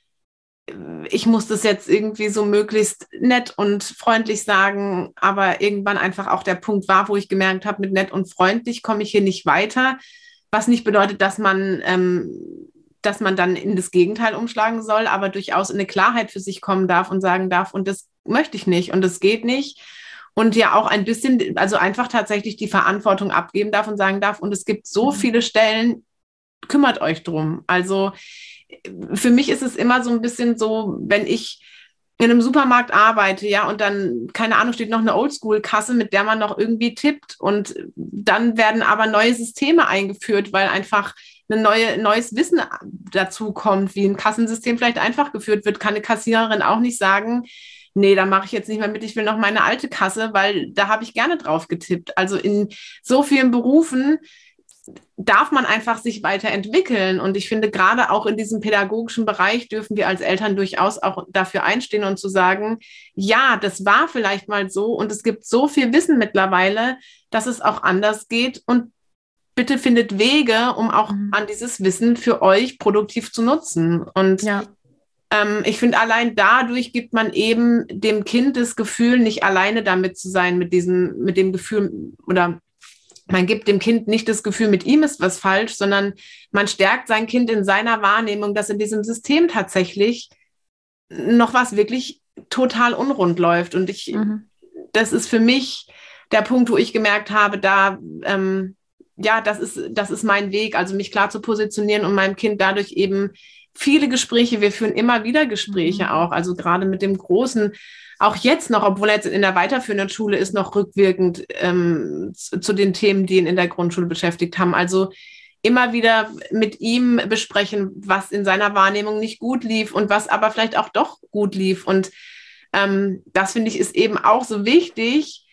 ich muss das jetzt irgendwie so möglichst nett und freundlich sagen, aber irgendwann einfach auch der Punkt war, wo ich gemerkt habe, mit nett und freundlich komme ich hier nicht weiter, was nicht bedeutet, dass man, ähm, dass man dann in das Gegenteil umschlagen soll, aber durchaus in eine Klarheit für sich kommen darf und sagen darf, und das möchte ich nicht und das geht nicht. Und ja auch ein bisschen, also einfach tatsächlich die Verantwortung abgeben darf und sagen darf, und es gibt so mhm. viele Stellen, kümmert euch drum. Also für mich ist es immer so ein bisschen so, wenn ich in einem Supermarkt arbeite, ja, und dann, keine Ahnung, steht noch eine Oldschool-Kasse, mit der man noch irgendwie tippt. Und dann werden aber neue Systeme eingeführt, weil einfach ein neue, neues Wissen dazu kommt, wie ein Kassensystem vielleicht einfach geführt wird, kann eine Kassiererin auch nicht sagen, nee, da mache ich jetzt nicht mehr mit, ich will noch meine alte Kasse, weil da habe ich gerne drauf getippt. Also in so vielen Berufen darf man einfach sich weiterentwickeln. Und ich finde, gerade auch in diesem pädagogischen Bereich dürfen wir als Eltern durchaus auch dafür einstehen und zu sagen, ja, das war vielleicht mal so und es gibt so viel Wissen mittlerweile, dass es auch anders geht. Und bitte findet Wege, um auch mhm. an dieses Wissen für euch produktiv zu nutzen. Und ja. ähm, ich finde, allein dadurch gibt man eben dem Kind das Gefühl, nicht alleine damit zu sein, mit diesem, mit dem Gefühl oder man gibt dem Kind nicht das Gefühl, mit ihm ist was falsch, sondern man stärkt sein Kind in seiner Wahrnehmung, dass in diesem System tatsächlich noch was wirklich total unrund läuft. Und ich, mhm. das ist für mich der Punkt, wo ich gemerkt habe, da, ähm, ja, das ist, das ist mein Weg, also mich klar zu positionieren und meinem Kind dadurch eben viele Gespräche, wir führen immer wieder Gespräche mhm. auch, also gerade mit dem Großen, auch jetzt noch, obwohl er jetzt in der weiterführenden Schule ist, noch rückwirkend ähm, zu, den Themen, die ihn in der Grundschule beschäftigt haben. Also immer wieder mit ihm besprechen, was in seiner Wahrnehmung nicht gut lief und was aber vielleicht auch doch gut lief. Und ähm, das finde ich ist eben auch so wichtig.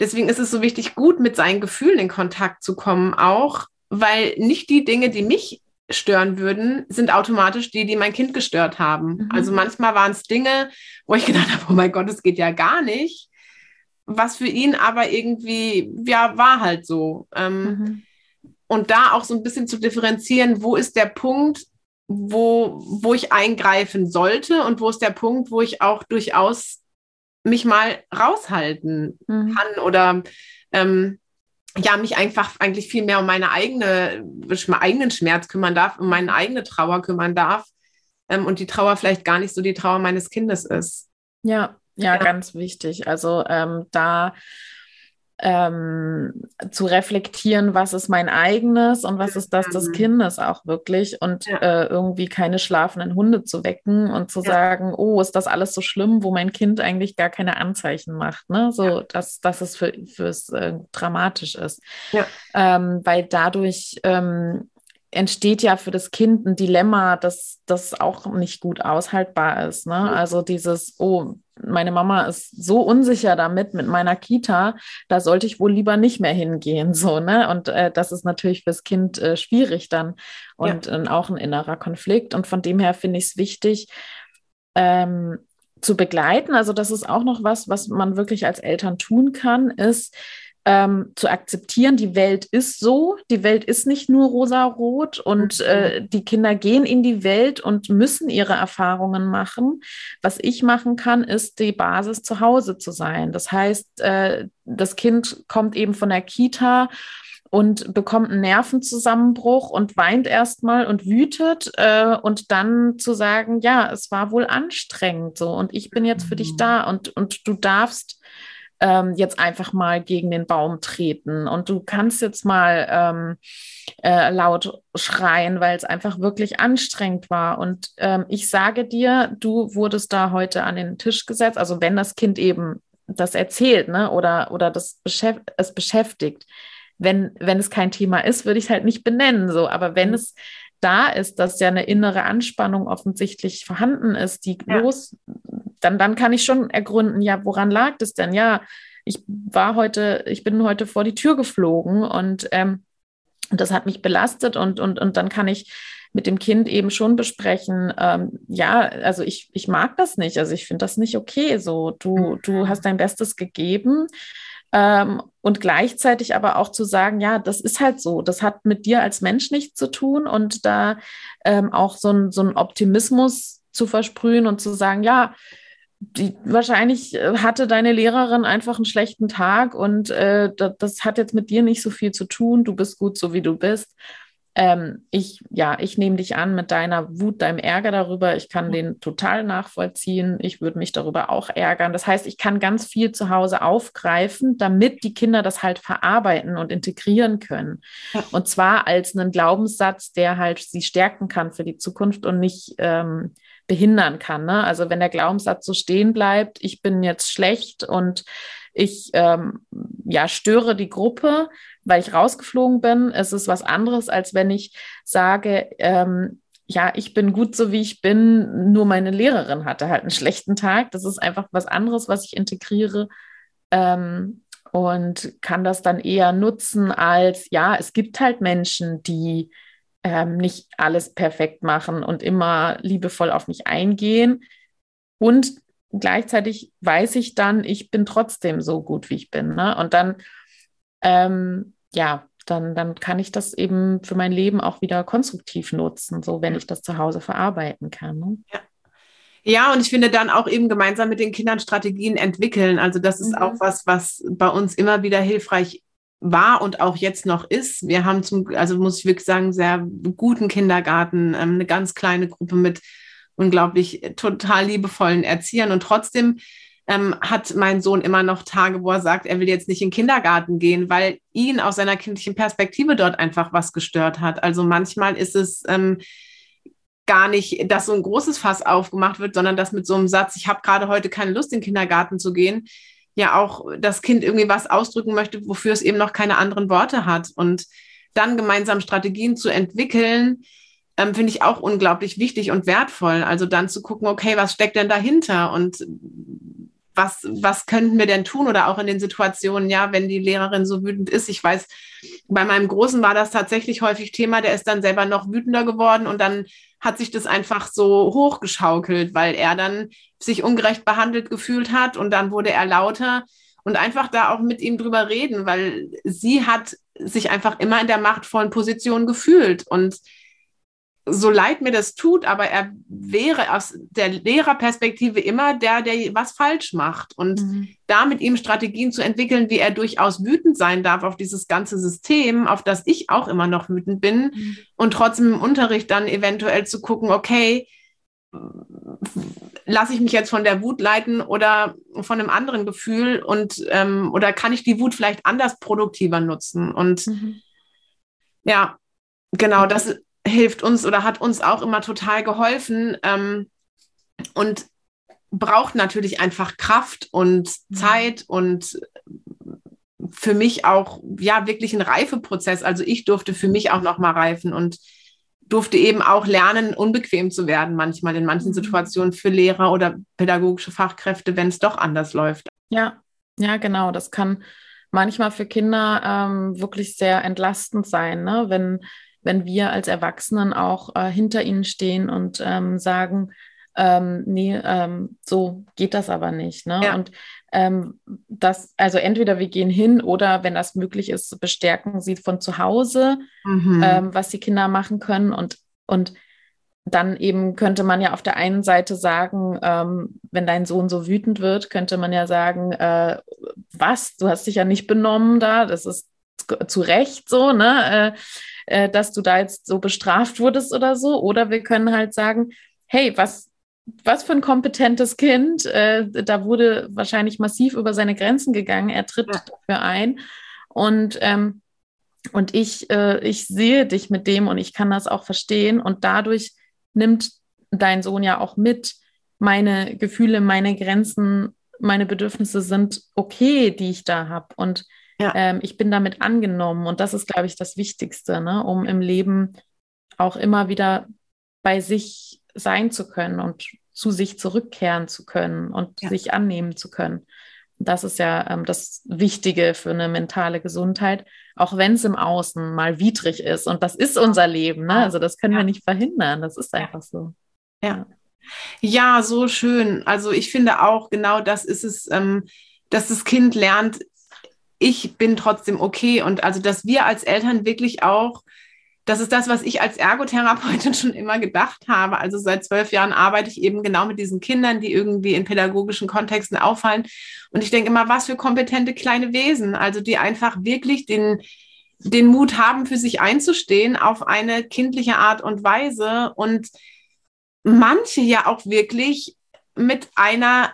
Deswegen ist es so wichtig, gut mit seinen Gefühlen in Kontakt zu kommen, auch weil nicht die Dinge, die mich stören würden, sind automatisch die, die mein Kind gestört haben. Mhm. Also manchmal waren es Dinge, wo ich gedacht habe, oh mein Gott, es geht ja gar nicht. Was für ihn aber irgendwie, ja, war halt so. Ähm, mhm. Und da auch so ein bisschen zu differenzieren, wo ist der Punkt, wo, wo ich eingreifen sollte und wo ist der Punkt, wo ich auch durchaus mich mal raushalten mhm. kann oder ähm, ja, mich einfach eigentlich viel mehr um meine eigene, meinen eigenen Schmerz kümmern darf, um meine eigene Trauer kümmern darf ähm, und die Trauer vielleicht gar nicht so die Trauer meines Kindes ist. Ja, ja, ja. ganz wichtig. Also ähm, da ähm, zu reflektieren, was ist mein eigenes und was ist das des mhm. Kindes auch wirklich und ja. äh, irgendwie keine schlafenden Hunde zu wecken und zu ja. sagen, oh, ist das alles so schlimm, wo mein Kind eigentlich gar keine Anzeichen macht, ne? So, ja. dass, dass es für, fürs äh, dramatisch ist. Ähm, weil dadurch ähm, entsteht ja für das Kind ein Dilemma, das, das auch nicht gut aushaltbar ist. Ne? Also dieses, oh, meine Mama ist so unsicher damit mit meiner Kita, da sollte ich wohl lieber nicht mehr hingehen. So, ne? Und äh, das ist natürlich fürs Kind äh, schwierig dann und ja. äh, auch ein innerer Konflikt. Und von dem her finde ich es wichtig, ähm, zu begleiten. Also das ist auch noch was, was man wirklich als Eltern tun kann, ist ähm, zu akzeptieren, die Welt ist so, die Welt ist nicht nur rosa-rot und mhm. äh, die Kinder gehen in die Welt und müssen ihre Erfahrungen machen. Was ich machen kann, ist die Basis zu Hause zu sein. Das heißt, äh, das Kind kommt eben von der Kita und bekommt einen Nervenzusammenbruch und weint erstmal und wütet äh, und dann zu sagen, ja, es war wohl anstrengend so und ich bin jetzt für dich mhm. da und, und du darfst ähm, jetzt einfach mal gegen den Baum treten und du kannst jetzt mal ähm, äh, laut schreien, weil es einfach wirklich anstrengend war. Und ähm, ich sage dir, du wurdest da heute an den Tisch gesetzt, also wenn das Kind eben das erzählt ne, oder, oder das beschäft es beschäftigt. Wenn, wenn es kein Thema ist, würde ich es halt nicht benennen. So. Aber wenn mhm. es da ist, dass ja eine innere Anspannung offensichtlich vorhanden ist, die ja. los, dann, dann kann ich schon ergründen, ja, woran lag das denn? Ja, ich war heute, ich bin heute vor die Tür geflogen und ähm, das hat mich belastet und, und, und dann kann ich mit dem Kind eben schon besprechen, ähm, ja, also ich, ich mag das nicht, also ich finde das nicht okay. So, du, du mhm. hast dein Bestes gegeben. Ähm, und gleichzeitig aber auch zu sagen, ja, das ist halt so, das hat mit dir als Mensch nichts zu tun und da ähm, auch so ein, so Optimismus zu versprühen und zu sagen, ja, die, wahrscheinlich äh, hatte deine Lehrerin einfach einen schlechten Tag und äh, das, das, hat jetzt mit dir nicht so viel zu tun. Du bist gut so, wie du bist. Ähm, ich, ja, ich nehme dich an mit deiner Wut, deinem Ärger darüber. Ich kann den total nachvollziehen. Ich würde mich darüber auch ärgern. Das heißt, ich kann ganz viel zu Hause aufgreifen, damit die Kinder das halt verarbeiten und integrieren können. Und zwar als einen Glaubenssatz, der halt sie stärken kann für die Zukunft und nicht ähm, behindern kann. Ne? Also wenn der Glaubenssatz so stehen bleibt, ich bin jetzt schlecht und ich ähm, ja, störe die Gruppe, weil ich rausgeflogen bin, es ist was anderes, als wenn ich sage, ähm, ja, ich bin gut so wie ich bin, nur meine Lehrerin hatte halt einen schlechten Tag. Das ist einfach was anderes, was ich integriere. Ähm, und kann das dann eher nutzen als, ja, es gibt halt Menschen, die ähm, nicht alles perfekt machen und immer liebevoll auf mich eingehen. Und gleichzeitig weiß ich dann, ich bin trotzdem so gut, wie ich bin. Ne? Und dann, ähm, ja, dann, dann kann ich das eben für mein Leben auch wieder konstruktiv nutzen, so wenn ich das zu Hause verarbeiten kann. Ne? Ja. Ja, und ich finde dann auch eben gemeinsam mit den Kindern Strategien entwickeln. Also das ist mhm. auch was, was bei uns immer wieder hilfreich war und auch jetzt noch ist. Wir haben zum, also muss ich wirklich sagen, sehr guten Kindergarten, ähm, eine ganz kleine Gruppe mit unglaublich total liebevollen Erziehern und trotzdem ähm, hat mein Sohn immer noch Tage, wo er sagt, er will jetzt nicht in den Kindergarten gehen, weil ihn aus seiner kindlichen Perspektive dort einfach was gestört hat. Also manchmal ist es ähm, gar nicht, dass so ein großes Fass aufgemacht wird, sondern dass mit so einem Satz, ich habe gerade heute keine Lust, in den Kindergarten zu gehen, ja auch das Kind irgendwie was ausdrücken möchte, wofür es eben noch keine anderen Worte hat. Und dann gemeinsam Strategien zu entwickeln, ähm, finde ich auch unglaublich wichtig und wertvoll. Also dann zu gucken, okay, was steckt denn dahinter und was, was könnten wir denn tun? Oder auch in den Situationen, ja, wenn die Lehrerin so wütend ist. Ich weiß, bei meinem Großen war das tatsächlich häufig Thema, der ist dann selber noch wütender geworden und dann hat sich das einfach so hochgeschaukelt, weil er dann sich ungerecht behandelt gefühlt hat und dann wurde er lauter. Und einfach da auch mit ihm drüber reden, weil sie hat sich einfach immer in der machtvollen Position gefühlt. Und so leid mir das tut, aber er wäre aus der Lehrerperspektive immer der, der was falsch macht. Und mhm. da mit ihm Strategien zu entwickeln, wie er durchaus wütend sein darf auf dieses ganze System, auf das ich auch immer noch wütend bin. Mhm. Und trotzdem im Unterricht dann eventuell zu gucken, okay, lasse ich mich jetzt von der Wut leiten oder von einem anderen Gefühl und ähm, oder kann ich die Wut vielleicht anders produktiver nutzen? Und mhm. ja, genau, das hilft uns oder hat uns auch immer total geholfen ähm, und braucht natürlich einfach Kraft und mhm. Zeit und für mich auch ja wirklich ein Reifeprozess. Also ich durfte für mich auch noch mal reifen und durfte eben auch lernen, unbequem zu werden manchmal in manchen mhm. Situationen für Lehrer oder pädagogische Fachkräfte, wenn es doch anders läuft. Ja, ja, genau. Das kann manchmal für Kinder ähm, wirklich sehr entlastend sein, ne? wenn wenn wir als Erwachsenen auch äh, hinter ihnen stehen und ähm, sagen, ähm, nee, ähm, so geht das aber nicht. Ne? Ja. Und ähm, das, also entweder wir gehen hin oder wenn das möglich ist, bestärken sie von zu Hause, mhm. ähm, was die Kinder machen können und, und dann eben könnte man ja auf der einen Seite sagen, ähm, wenn dein Sohn so wütend wird, könnte man ja sagen, äh, was, du hast dich ja nicht benommen da, das ist zu Recht so, ne, äh, äh, dass du da jetzt so bestraft wurdest oder so. Oder wir können halt sagen, hey, was, was für ein kompetentes Kind. Äh, da wurde wahrscheinlich massiv über seine Grenzen gegangen. Er tritt ja. dafür ein. Und, ähm, und ich, äh, ich sehe dich mit dem und ich kann das auch verstehen. Und dadurch nimmt dein Sohn ja auch mit, meine Gefühle, meine Grenzen, meine Bedürfnisse sind okay, die ich da habe. Und ja. ähm, ich bin damit angenommen. Und das ist, glaube ich, das Wichtigste, ne? um im Leben auch immer wieder bei sich sein zu können und zu sich zurückkehren zu können und ja. sich annehmen zu können. Das ist ja ähm, das Wichtige für eine mentale Gesundheit, auch wenn es im Außen mal widrig ist. Und das ist unser Leben. Ne? Also das können ja. wir nicht verhindern. Das ist einfach so. Ja. Ja, so schön. Also ich finde auch, genau das ist es, ähm, dass das Kind lernt, ich bin trotzdem okay. Und also, dass wir als Eltern wirklich auch das ist das, was ich als Ergotherapeutin schon immer gedacht habe. Also seit zwölf Jahren arbeite ich eben genau mit diesen Kindern, die irgendwie in pädagogischen Kontexten auffallen. Und ich denke immer, was für kompetente kleine Wesen, also die einfach wirklich den, den Mut haben, für sich einzustehen auf eine kindliche Art und Weise und manche ja auch wirklich mit einer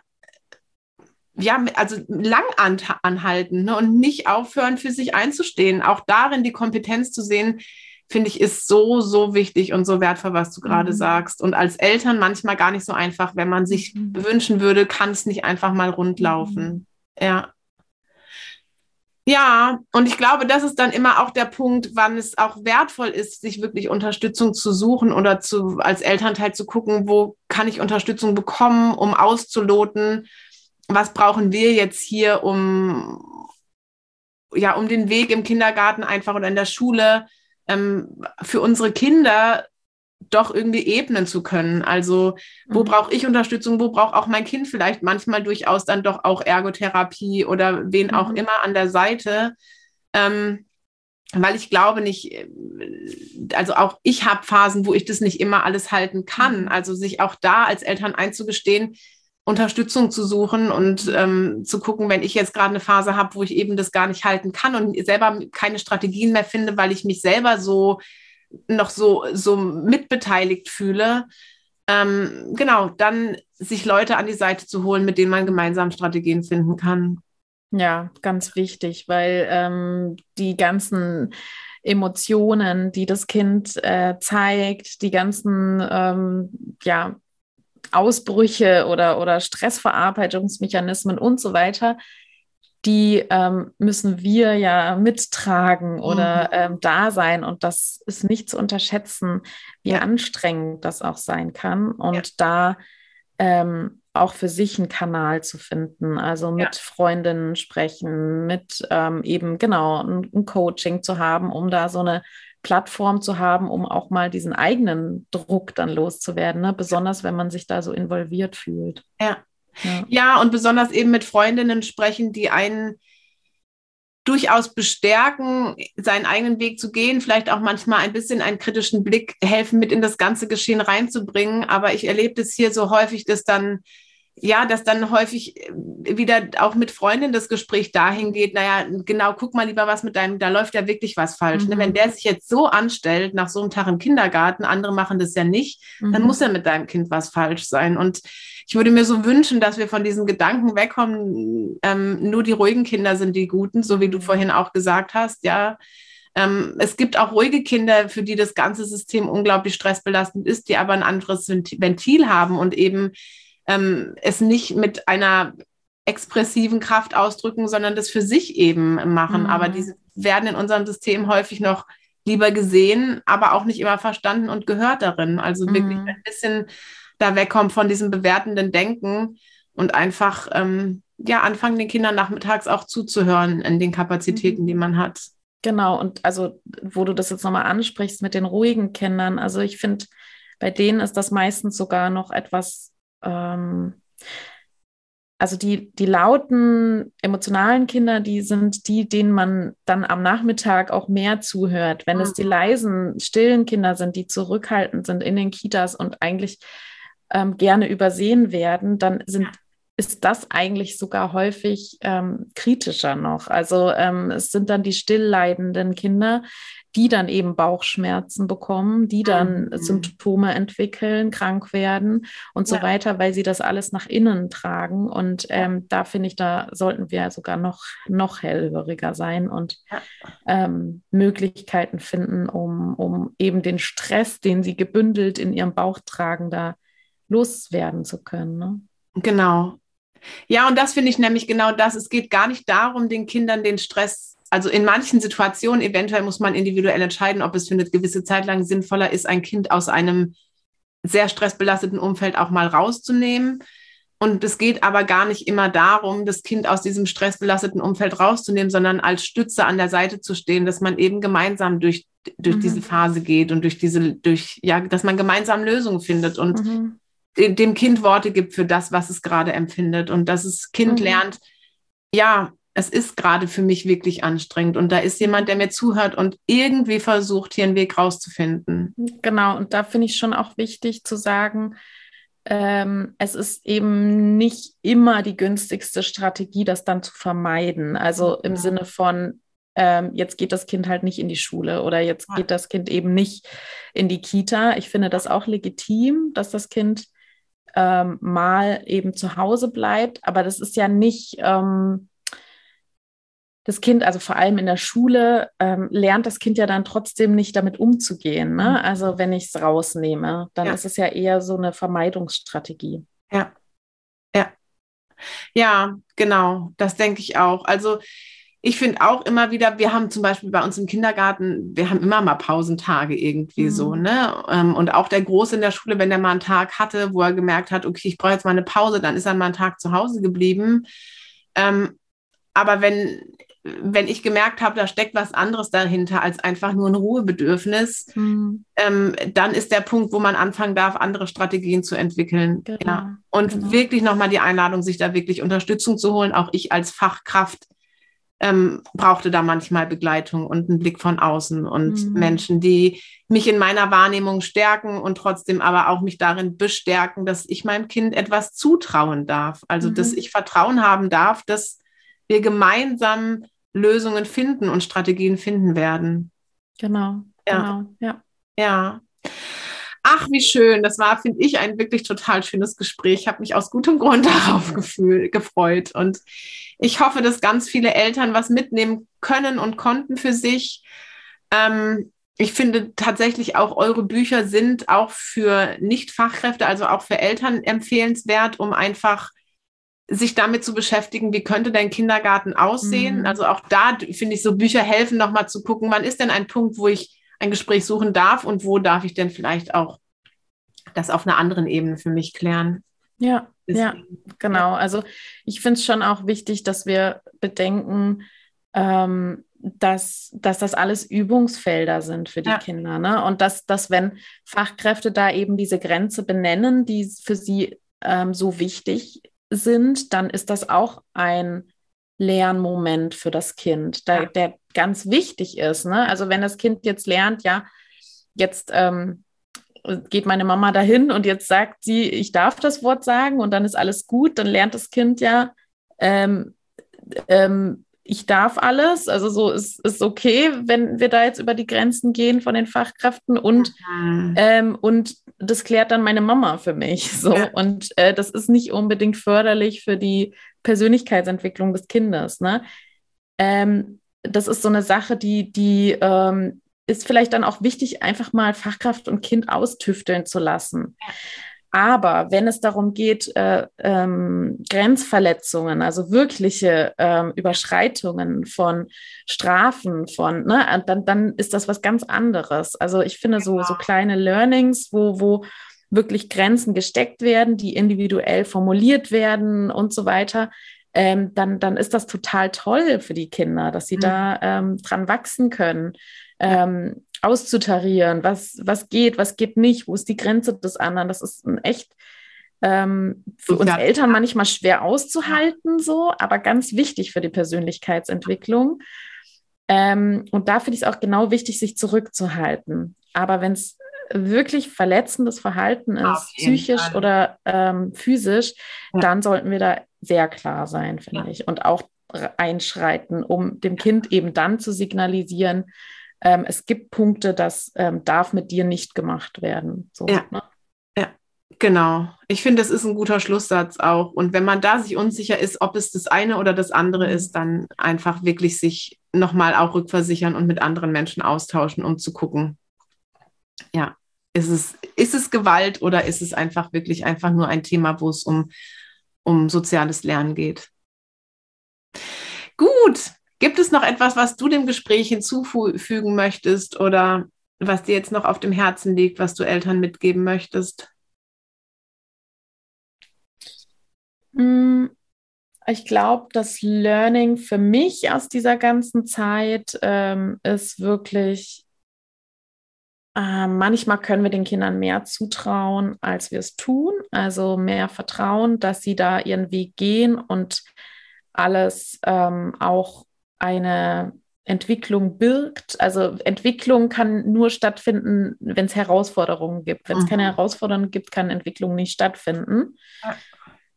ja, also lang anhalten ne, und nicht aufhören, für sich einzustehen. Auch darin die Kompetenz zu sehen, finde ich, ist so, so wichtig und so wertvoll, was du gerade mhm. sagst. Und als Eltern manchmal gar nicht so einfach, wenn man sich mhm. wünschen würde, kann es nicht einfach mal rund laufen. Mhm. Ja. Ja, und ich glaube, das ist dann immer auch der Punkt, wann es auch wertvoll ist, sich wirklich Unterstützung zu suchen oder zu, als Elternteil zu gucken, wo kann ich Unterstützung bekommen, um auszuloten, was brauchen wir jetzt hier, um, ja, um den Weg im Kindergarten einfach oder in der Schule ähm, für unsere Kinder doch irgendwie ebnen zu können. Also wo mhm. brauche ich Unterstützung, wo braucht auch mein Kind vielleicht manchmal durchaus dann doch auch Ergotherapie oder wen mhm. auch immer an der Seite. Ähm, weil ich glaube nicht, also auch ich habe Phasen, wo ich das nicht immer alles halten kann. Mhm. Also sich auch da als Eltern einzugestehen, Unterstützung zu suchen und ähm, zu gucken, wenn ich jetzt gerade eine Phase habe, wo ich eben das gar nicht halten kann und selber keine Strategien mehr finde, weil ich mich selber so noch so, so mitbeteiligt fühle. Ähm, genau, dann sich Leute an die Seite zu holen, mit denen man gemeinsam Strategien finden kann. Ja, ganz wichtig, weil ähm, die ganzen Emotionen, die das Kind äh, zeigt, die ganzen ähm, ja, Ausbrüche oder, oder Stressverarbeitungsmechanismen und so weiter, die ähm, müssen wir ja mittragen oder mhm. ähm, da sein. Und das ist nicht zu unterschätzen, wie ja. anstrengend das auch sein kann. Und ja. da ähm, auch für sich einen Kanal zu finden, also mit ja. Freundinnen sprechen, mit ähm, eben genau ein, ein, Coaching zu haben, um da so eine Plattform zu haben, um auch mal diesen eigenen Druck dann loszuwerden, ne? besonders wenn man sich da so involviert fühlt. Ja. ja. Ja, und besonders eben mit Freundinnen sprechen, die einen durchaus bestärken, seinen eigenen Weg zu gehen, vielleicht auch manchmal ein bisschen einen kritischen Blick helfen, mit in das ganze Geschehen reinzubringen. Aber ich erlebe das hier so häufig, dass dann ja, dass dann häufig äh, wieder auch mit Freundinnen das Gespräch dahin geht, naja, genau, guck mal lieber was mit deinem, da läuft ja wirklich was falsch. Mhm. Ne? Wenn mhm. der sich jetzt so anstellt nach so einem Tag im Kindergarten, andere machen das ja nicht, mhm. dann muss ja mit deinem Kind was falsch sein. Und ich würde mir so wünschen, dass wir von diesen Gedanken wegkommen, ähm, nur die ruhigen Kinder sind die Guten, so wie du mhm. vorhin auch gesagt hast, ja. Ähm, es gibt auch ruhige Kinder, für die das ganze System unglaublich stressbelastend ist, die aber ein anderes Ventil haben und eben ähm, es nicht mit einer expressiven Kraft ausdrücken, sondern das für sich eben machen. Mhm. Aber diese werden in unserem System häufig noch lieber gesehen, aber auch nicht immer verstanden und gehört darin. Also mhm. wirklich ein bisschen da wegkommen von diesem bewertenden Denken und einfach ähm, ja anfangen, den Kindern nachmittags auch zuzuhören in den Kapazitäten, mhm. die man hat. Genau, und also wo du das jetzt nochmal ansprichst mit den ruhigen Kindern, also ich finde, bei denen ist das meistens sogar noch etwas, ähm, also die, die lauten, emotionalen Kinder, die sind die, denen man dann am Nachmittag auch mehr zuhört. Wenn mhm. es die leisen, stillen Kinder sind, die zurückhaltend sind in den Kitas und eigentlich ähm, gerne übersehen werden, dann sind ist das eigentlich sogar häufig ähm, kritischer noch. Also ähm, es sind dann die stillleidenden Kinder, die dann eben Bauchschmerzen bekommen, die dann mhm. Symptome entwickeln, krank werden und ja. so weiter, weil sie das alles nach innen tragen. Und ähm, da finde ich, da sollten wir sogar noch, noch hellhöriger sein und ja. ähm, Möglichkeiten finden, um, um eben den Stress, den sie gebündelt in ihrem Bauch tragen, da loswerden zu können. Ne? Genau. Ja, und das finde ich nämlich genau das. Es geht gar nicht darum, den Kindern den Stress also in manchen Situationen eventuell muss man individuell entscheiden, ob es für eine gewisse Zeit lang sinnvoller ist, ein Kind aus einem sehr stressbelasteten Umfeld auch mal rauszunehmen. Und es geht aber gar nicht immer darum, das Kind aus diesem stressbelasteten Umfeld rauszunehmen, sondern als Stütze an der Seite zu stehen, dass man eben gemeinsam durch, durch mhm. diese Phase geht und durch diese, durch, ja, dass man gemeinsam Lösungen findet und mhm. dem Kind Worte gibt für das, was es gerade empfindet und dass das Kind mhm. lernt, ja, es ist gerade für mich wirklich anstrengend und da ist jemand, der mir zuhört und irgendwie versucht, hier einen Weg rauszufinden. Genau, und da finde ich schon auch wichtig zu sagen, ähm, es ist eben nicht immer die günstigste Strategie, das dann zu vermeiden. Also im ja. Sinne von, ähm, jetzt geht das Kind halt nicht in die Schule oder jetzt ja. geht das Kind eben nicht in die Kita. Ich finde das auch legitim, dass das Kind ähm, mal eben zu Hause bleibt, aber das ist ja nicht ähm, das Kind, also vor allem in der Schule, ähm, lernt das Kind ja dann trotzdem nicht damit umzugehen. Ne? Mhm. Also wenn ich es rausnehme, dann ja. ist es ja eher so eine Vermeidungsstrategie. Ja. Ja. Ja, genau. Das denke ich auch. Also ich finde auch immer wieder, wir haben zum Beispiel bei uns im Kindergarten, wir haben immer mal Pausentage irgendwie mhm. so, ne? Ähm, und auch der Große in der Schule, wenn der mal einen Tag hatte, wo er gemerkt hat, okay, ich brauche jetzt mal eine Pause, dann ist er mal einen Tag zu Hause geblieben. Ähm, aber wenn wenn ich gemerkt habe, da steckt was anderes dahinter als einfach nur ein Ruhebedürfnis, mhm. ähm, dann ist der Punkt, wo man anfangen darf, andere Strategien zu entwickeln. Genau. Ja. Und genau. wirklich nochmal die Einladung, sich da wirklich Unterstützung zu holen. Auch ich als Fachkraft ähm, brauchte da manchmal Begleitung und einen Blick von außen und mhm. Menschen, die mich in meiner Wahrnehmung stärken und trotzdem aber auch mich darin bestärken, dass ich meinem Kind etwas zutrauen darf. Also, mhm. dass ich Vertrauen haben darf, dass wir gemeinsam Lösungen finden und Strategien finden werden. Genau, ja. genau, ja. Ja. Ach, wie schön. Das war, finde ich, ein wirklich total schönes Gespräch. Ich habe mich aus gutem Grund darauf gefühl, gefreut. Und ich hoffe, dass ganz viele Eltern was mitnehmen können und konnten für sich. Ähm, ich finde tatsächlich auch eure Bücher sind auch für Nicht-Fachkräfte, also auch für Eltern empfehlenswert, um einfach sich damit zu beschäftigen, wie könnte dein Kindergarten aussehen. Mhm. Also auch da finde ich so Bücher helfen, nochmal zu gucken, wann ist denn ein Punkt, wo ich ein Gespräch suchen darf und wo darf ich denn vielleicht auch das auf einer anderen Ebene für mich klären. Ja, ja, genau. Also ich finde es schon auch wichtig, dass wir bedenken, ähm, dass, dass das alles Übungsfelder sind für die ja. Kinder. Ne? Und dass, dass, wenn Fachkräfte da eben diese Grenze benennen, die für sie ähm, so wichtig sind, dann ist das auch ein Lernmoment für das Kind, der, der ganz wichtig ist. Ne? Also wenn das Kind jetzt lernt, ja, jetzt ähm, geht meine Mama dahin und jetzt sagt sie, ich darf das Wort sagen und dann ist alles gut, dann lernt das Kind ja, ähm, ähm, ich darf alles, also so ist, ist okay, wenn wir da jetzt über die Grenzen gehen von den Fachkräften und, mhm. ähm, und das klärt dann meine Mama für mich. So. Ja. Und äh, das ist nicht unbedingt förderlich für die Persönlichkeitsentwicklung des Kindes. Ne? Ähm, das ist so eine Sache, die, die ähm, ist vielleicht dann auch wichtig, einfach mal Fachkraft und Kind austüfteln zu lassen. Aber wenn es darum geht, äh, ähm, Grenzverletzungen, also wirkliche ähm, Überschreitungen von Strafen, von, ne, dann, dann ist das was ganz anderes. Also ich finde so, so kleine Learnings, wo, wo wirklich Grenzen gesteckt werden, die individuell formuliert werden und so weiter, ähm, dann, dann ist das total toll für die Kinder, dass sie mhm. da ähm, dran wachsen können. ähm, auszutarieren, was, was geht, was geht nicht, wo ist die Grenze des anderen. Das ist ein echt ähm, für uns Eltern manchmal schwer auszuhalten, so, aber ganz wichtig für die Persönlichkeitsentwicklung. Ähm, und da finde ich es auch genau wichtig, sich zurückzuhalten. Aber wenn es wirklich verletzendes Verhalten ist, psychisch Fall. oder ähm, physisch, ja. dann sollten wir da sehr klar sein, finde ja. ich. Und auch einschreiten, um dem Kind eben dann zu signalisieren, ähm, es gibt Punkte, das ähm, darf mit dir nicht gemacht werden. So, ja. Ne? ja, genau. Ich finde, das ist ein guter Schlusssatz auch. Und wenn man da sich unsicher ist, ob es das eine oder das andere mhm. ist, dann einfach wirklich sich nochmal auch rückversichern und mit anderen Menschen austauschen, um zu gucken, ja, ist es, ist es Gewalt oder ist es einfach wirklich einfach nur ein Thema, wo es um, um soziales Lernen geht? Gut, gibt es noch etwas, was du dem Gespräch hinzufügen möchtest oder was dir jetzt noch auf dem Herzen liegt, was du Eltern mitgeben möchtest? Mm, ich glaube, das Learning für mich aus dieser ganzen Zeit ähm, ist wirklich, äh, manchmal können wir den Kindern mehr zutrauen, als wir es tun. Also mehr Vertrauen, dass sie da ihren Weg gehen und alles ähm, auch eine Entwicklung birgt. Also Entwicklung kann nur stattfinden, wenn es Herausforderungen gibt. Wenn es mhm. keine Herausforderungen gibt, kann Entwicklung nicht stattfinden.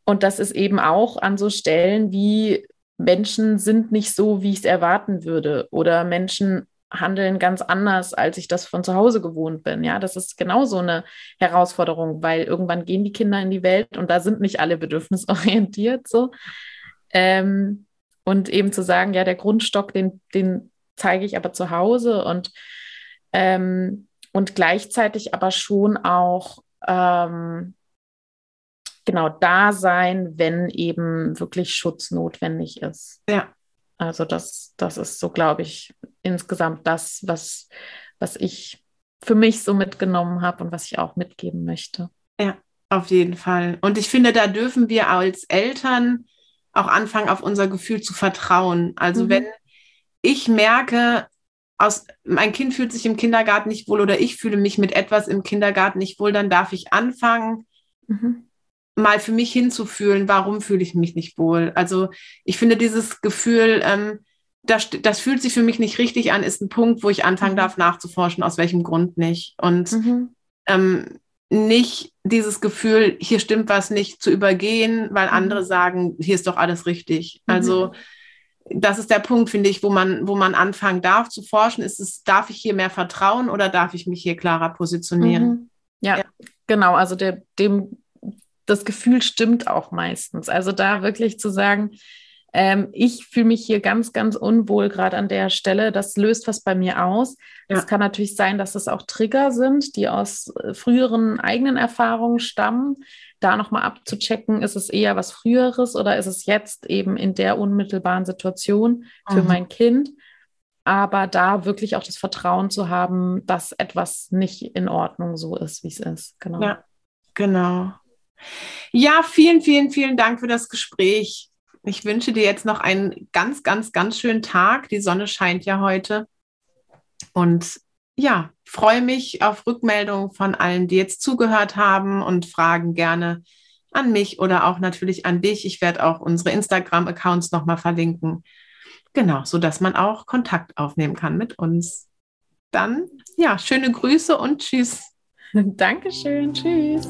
Und das ist eben auch an so Stellen wie Menschen sind nicht so, wie ich es erwarten würde. Oder Menschen handeln ganz anders, als ich das von zu Hause gewohnt bin. Ja, das ist genauso eine Herausforderung, weil irgendwann gehen die Kinder in die Welt und da sind nicht alle bedürfnisorientiert so. Ähm, und eben zu sagen, ja, der Grundstock, den, den zeige ich aber zu Hause und, ähm, und gleichzeitig aber schon auch ähm, genau da sein, wenn eben wirklich Schutz notwendig ist. Ja. Also das, das ist so, glaube ich, insgesamt das, was, was ich für mich so mitgenommen habe und was ich auch mitgeben möchte. Ja, auf jeden Fall. Und ich finde, da dürfen wir als Eltern auch anfangen, auf unser Gefühl zu vertrauen. Also mhm. wenn ich merke, aus, mein Kind fühlt sich im Kindergarten nicht wohl oder ich fühle mich mit etwas im Kindergarten nicht wohl, dann darf ich anfangen, mhm. mal für mich hinzufühlen, warum fühle ich mich nicht wohl. Also ich finde dieses Gefühl, ähm, das, das fühlt sich für mich nicht richtig an, ist ein Punkt, wo ich anfangen mhm. darf nachzuforschen, aus welchem Grund nicht. Und mhm. ähm, nicht dieses Gefühl, hier stimmt was nicht, zu übergehen, weil mhm. andere sagen, hier ist doch alles richtig. Mhm. Also das ist der Punkt, finde ich, wo man, wo man anfangen darf zu forschen. Ist es, darf ich hier mehr vertrauen oder darf ich mich hier klarer positionieren? Mhm. Ja, ja, genau. Also der, dem, das Gefühl stimmt auch meistens. Also da wirklich zu sagen, ähm, ich fühle mich hier ganz, ganz unwohl gerade an der Stelle. Das löst was bei mir aus. Es kann natürlich sein, dass es auch Trigger sind, die aus äh, früheren eigenen Erfahrungen stammen. Da nochmal abzuchecken, ist es eher was Früheres oder ist es jetzt eben in der unmittelbaren Situation für mhm. mein Kind? Aber da wirklich auch das Vertrauen zu haben, dass etwas nicht in Ordnung so ist, wie es ist. Genau. Ja, genau. Ja, vielen, vielen, vielen Dank für das Gespräch. Ich wünsche dir jetzt noch einen ganz, ganz, ganz schönen Tag. Die Sonne scheint ja heute. Und ja, freue mich auf Rückmeldungen von allen, die jetzt zugehört haben und Fragen gerne an mich oder auch natürlich an dich. Ich werde auch unsere Instagram-Accounts nochmal verlinken. Genau, sodass man auch Kontakt aufnehmen kann mit uns. Dann, ja, schöne Grüße und tschüss. Dankeschön, tschüss.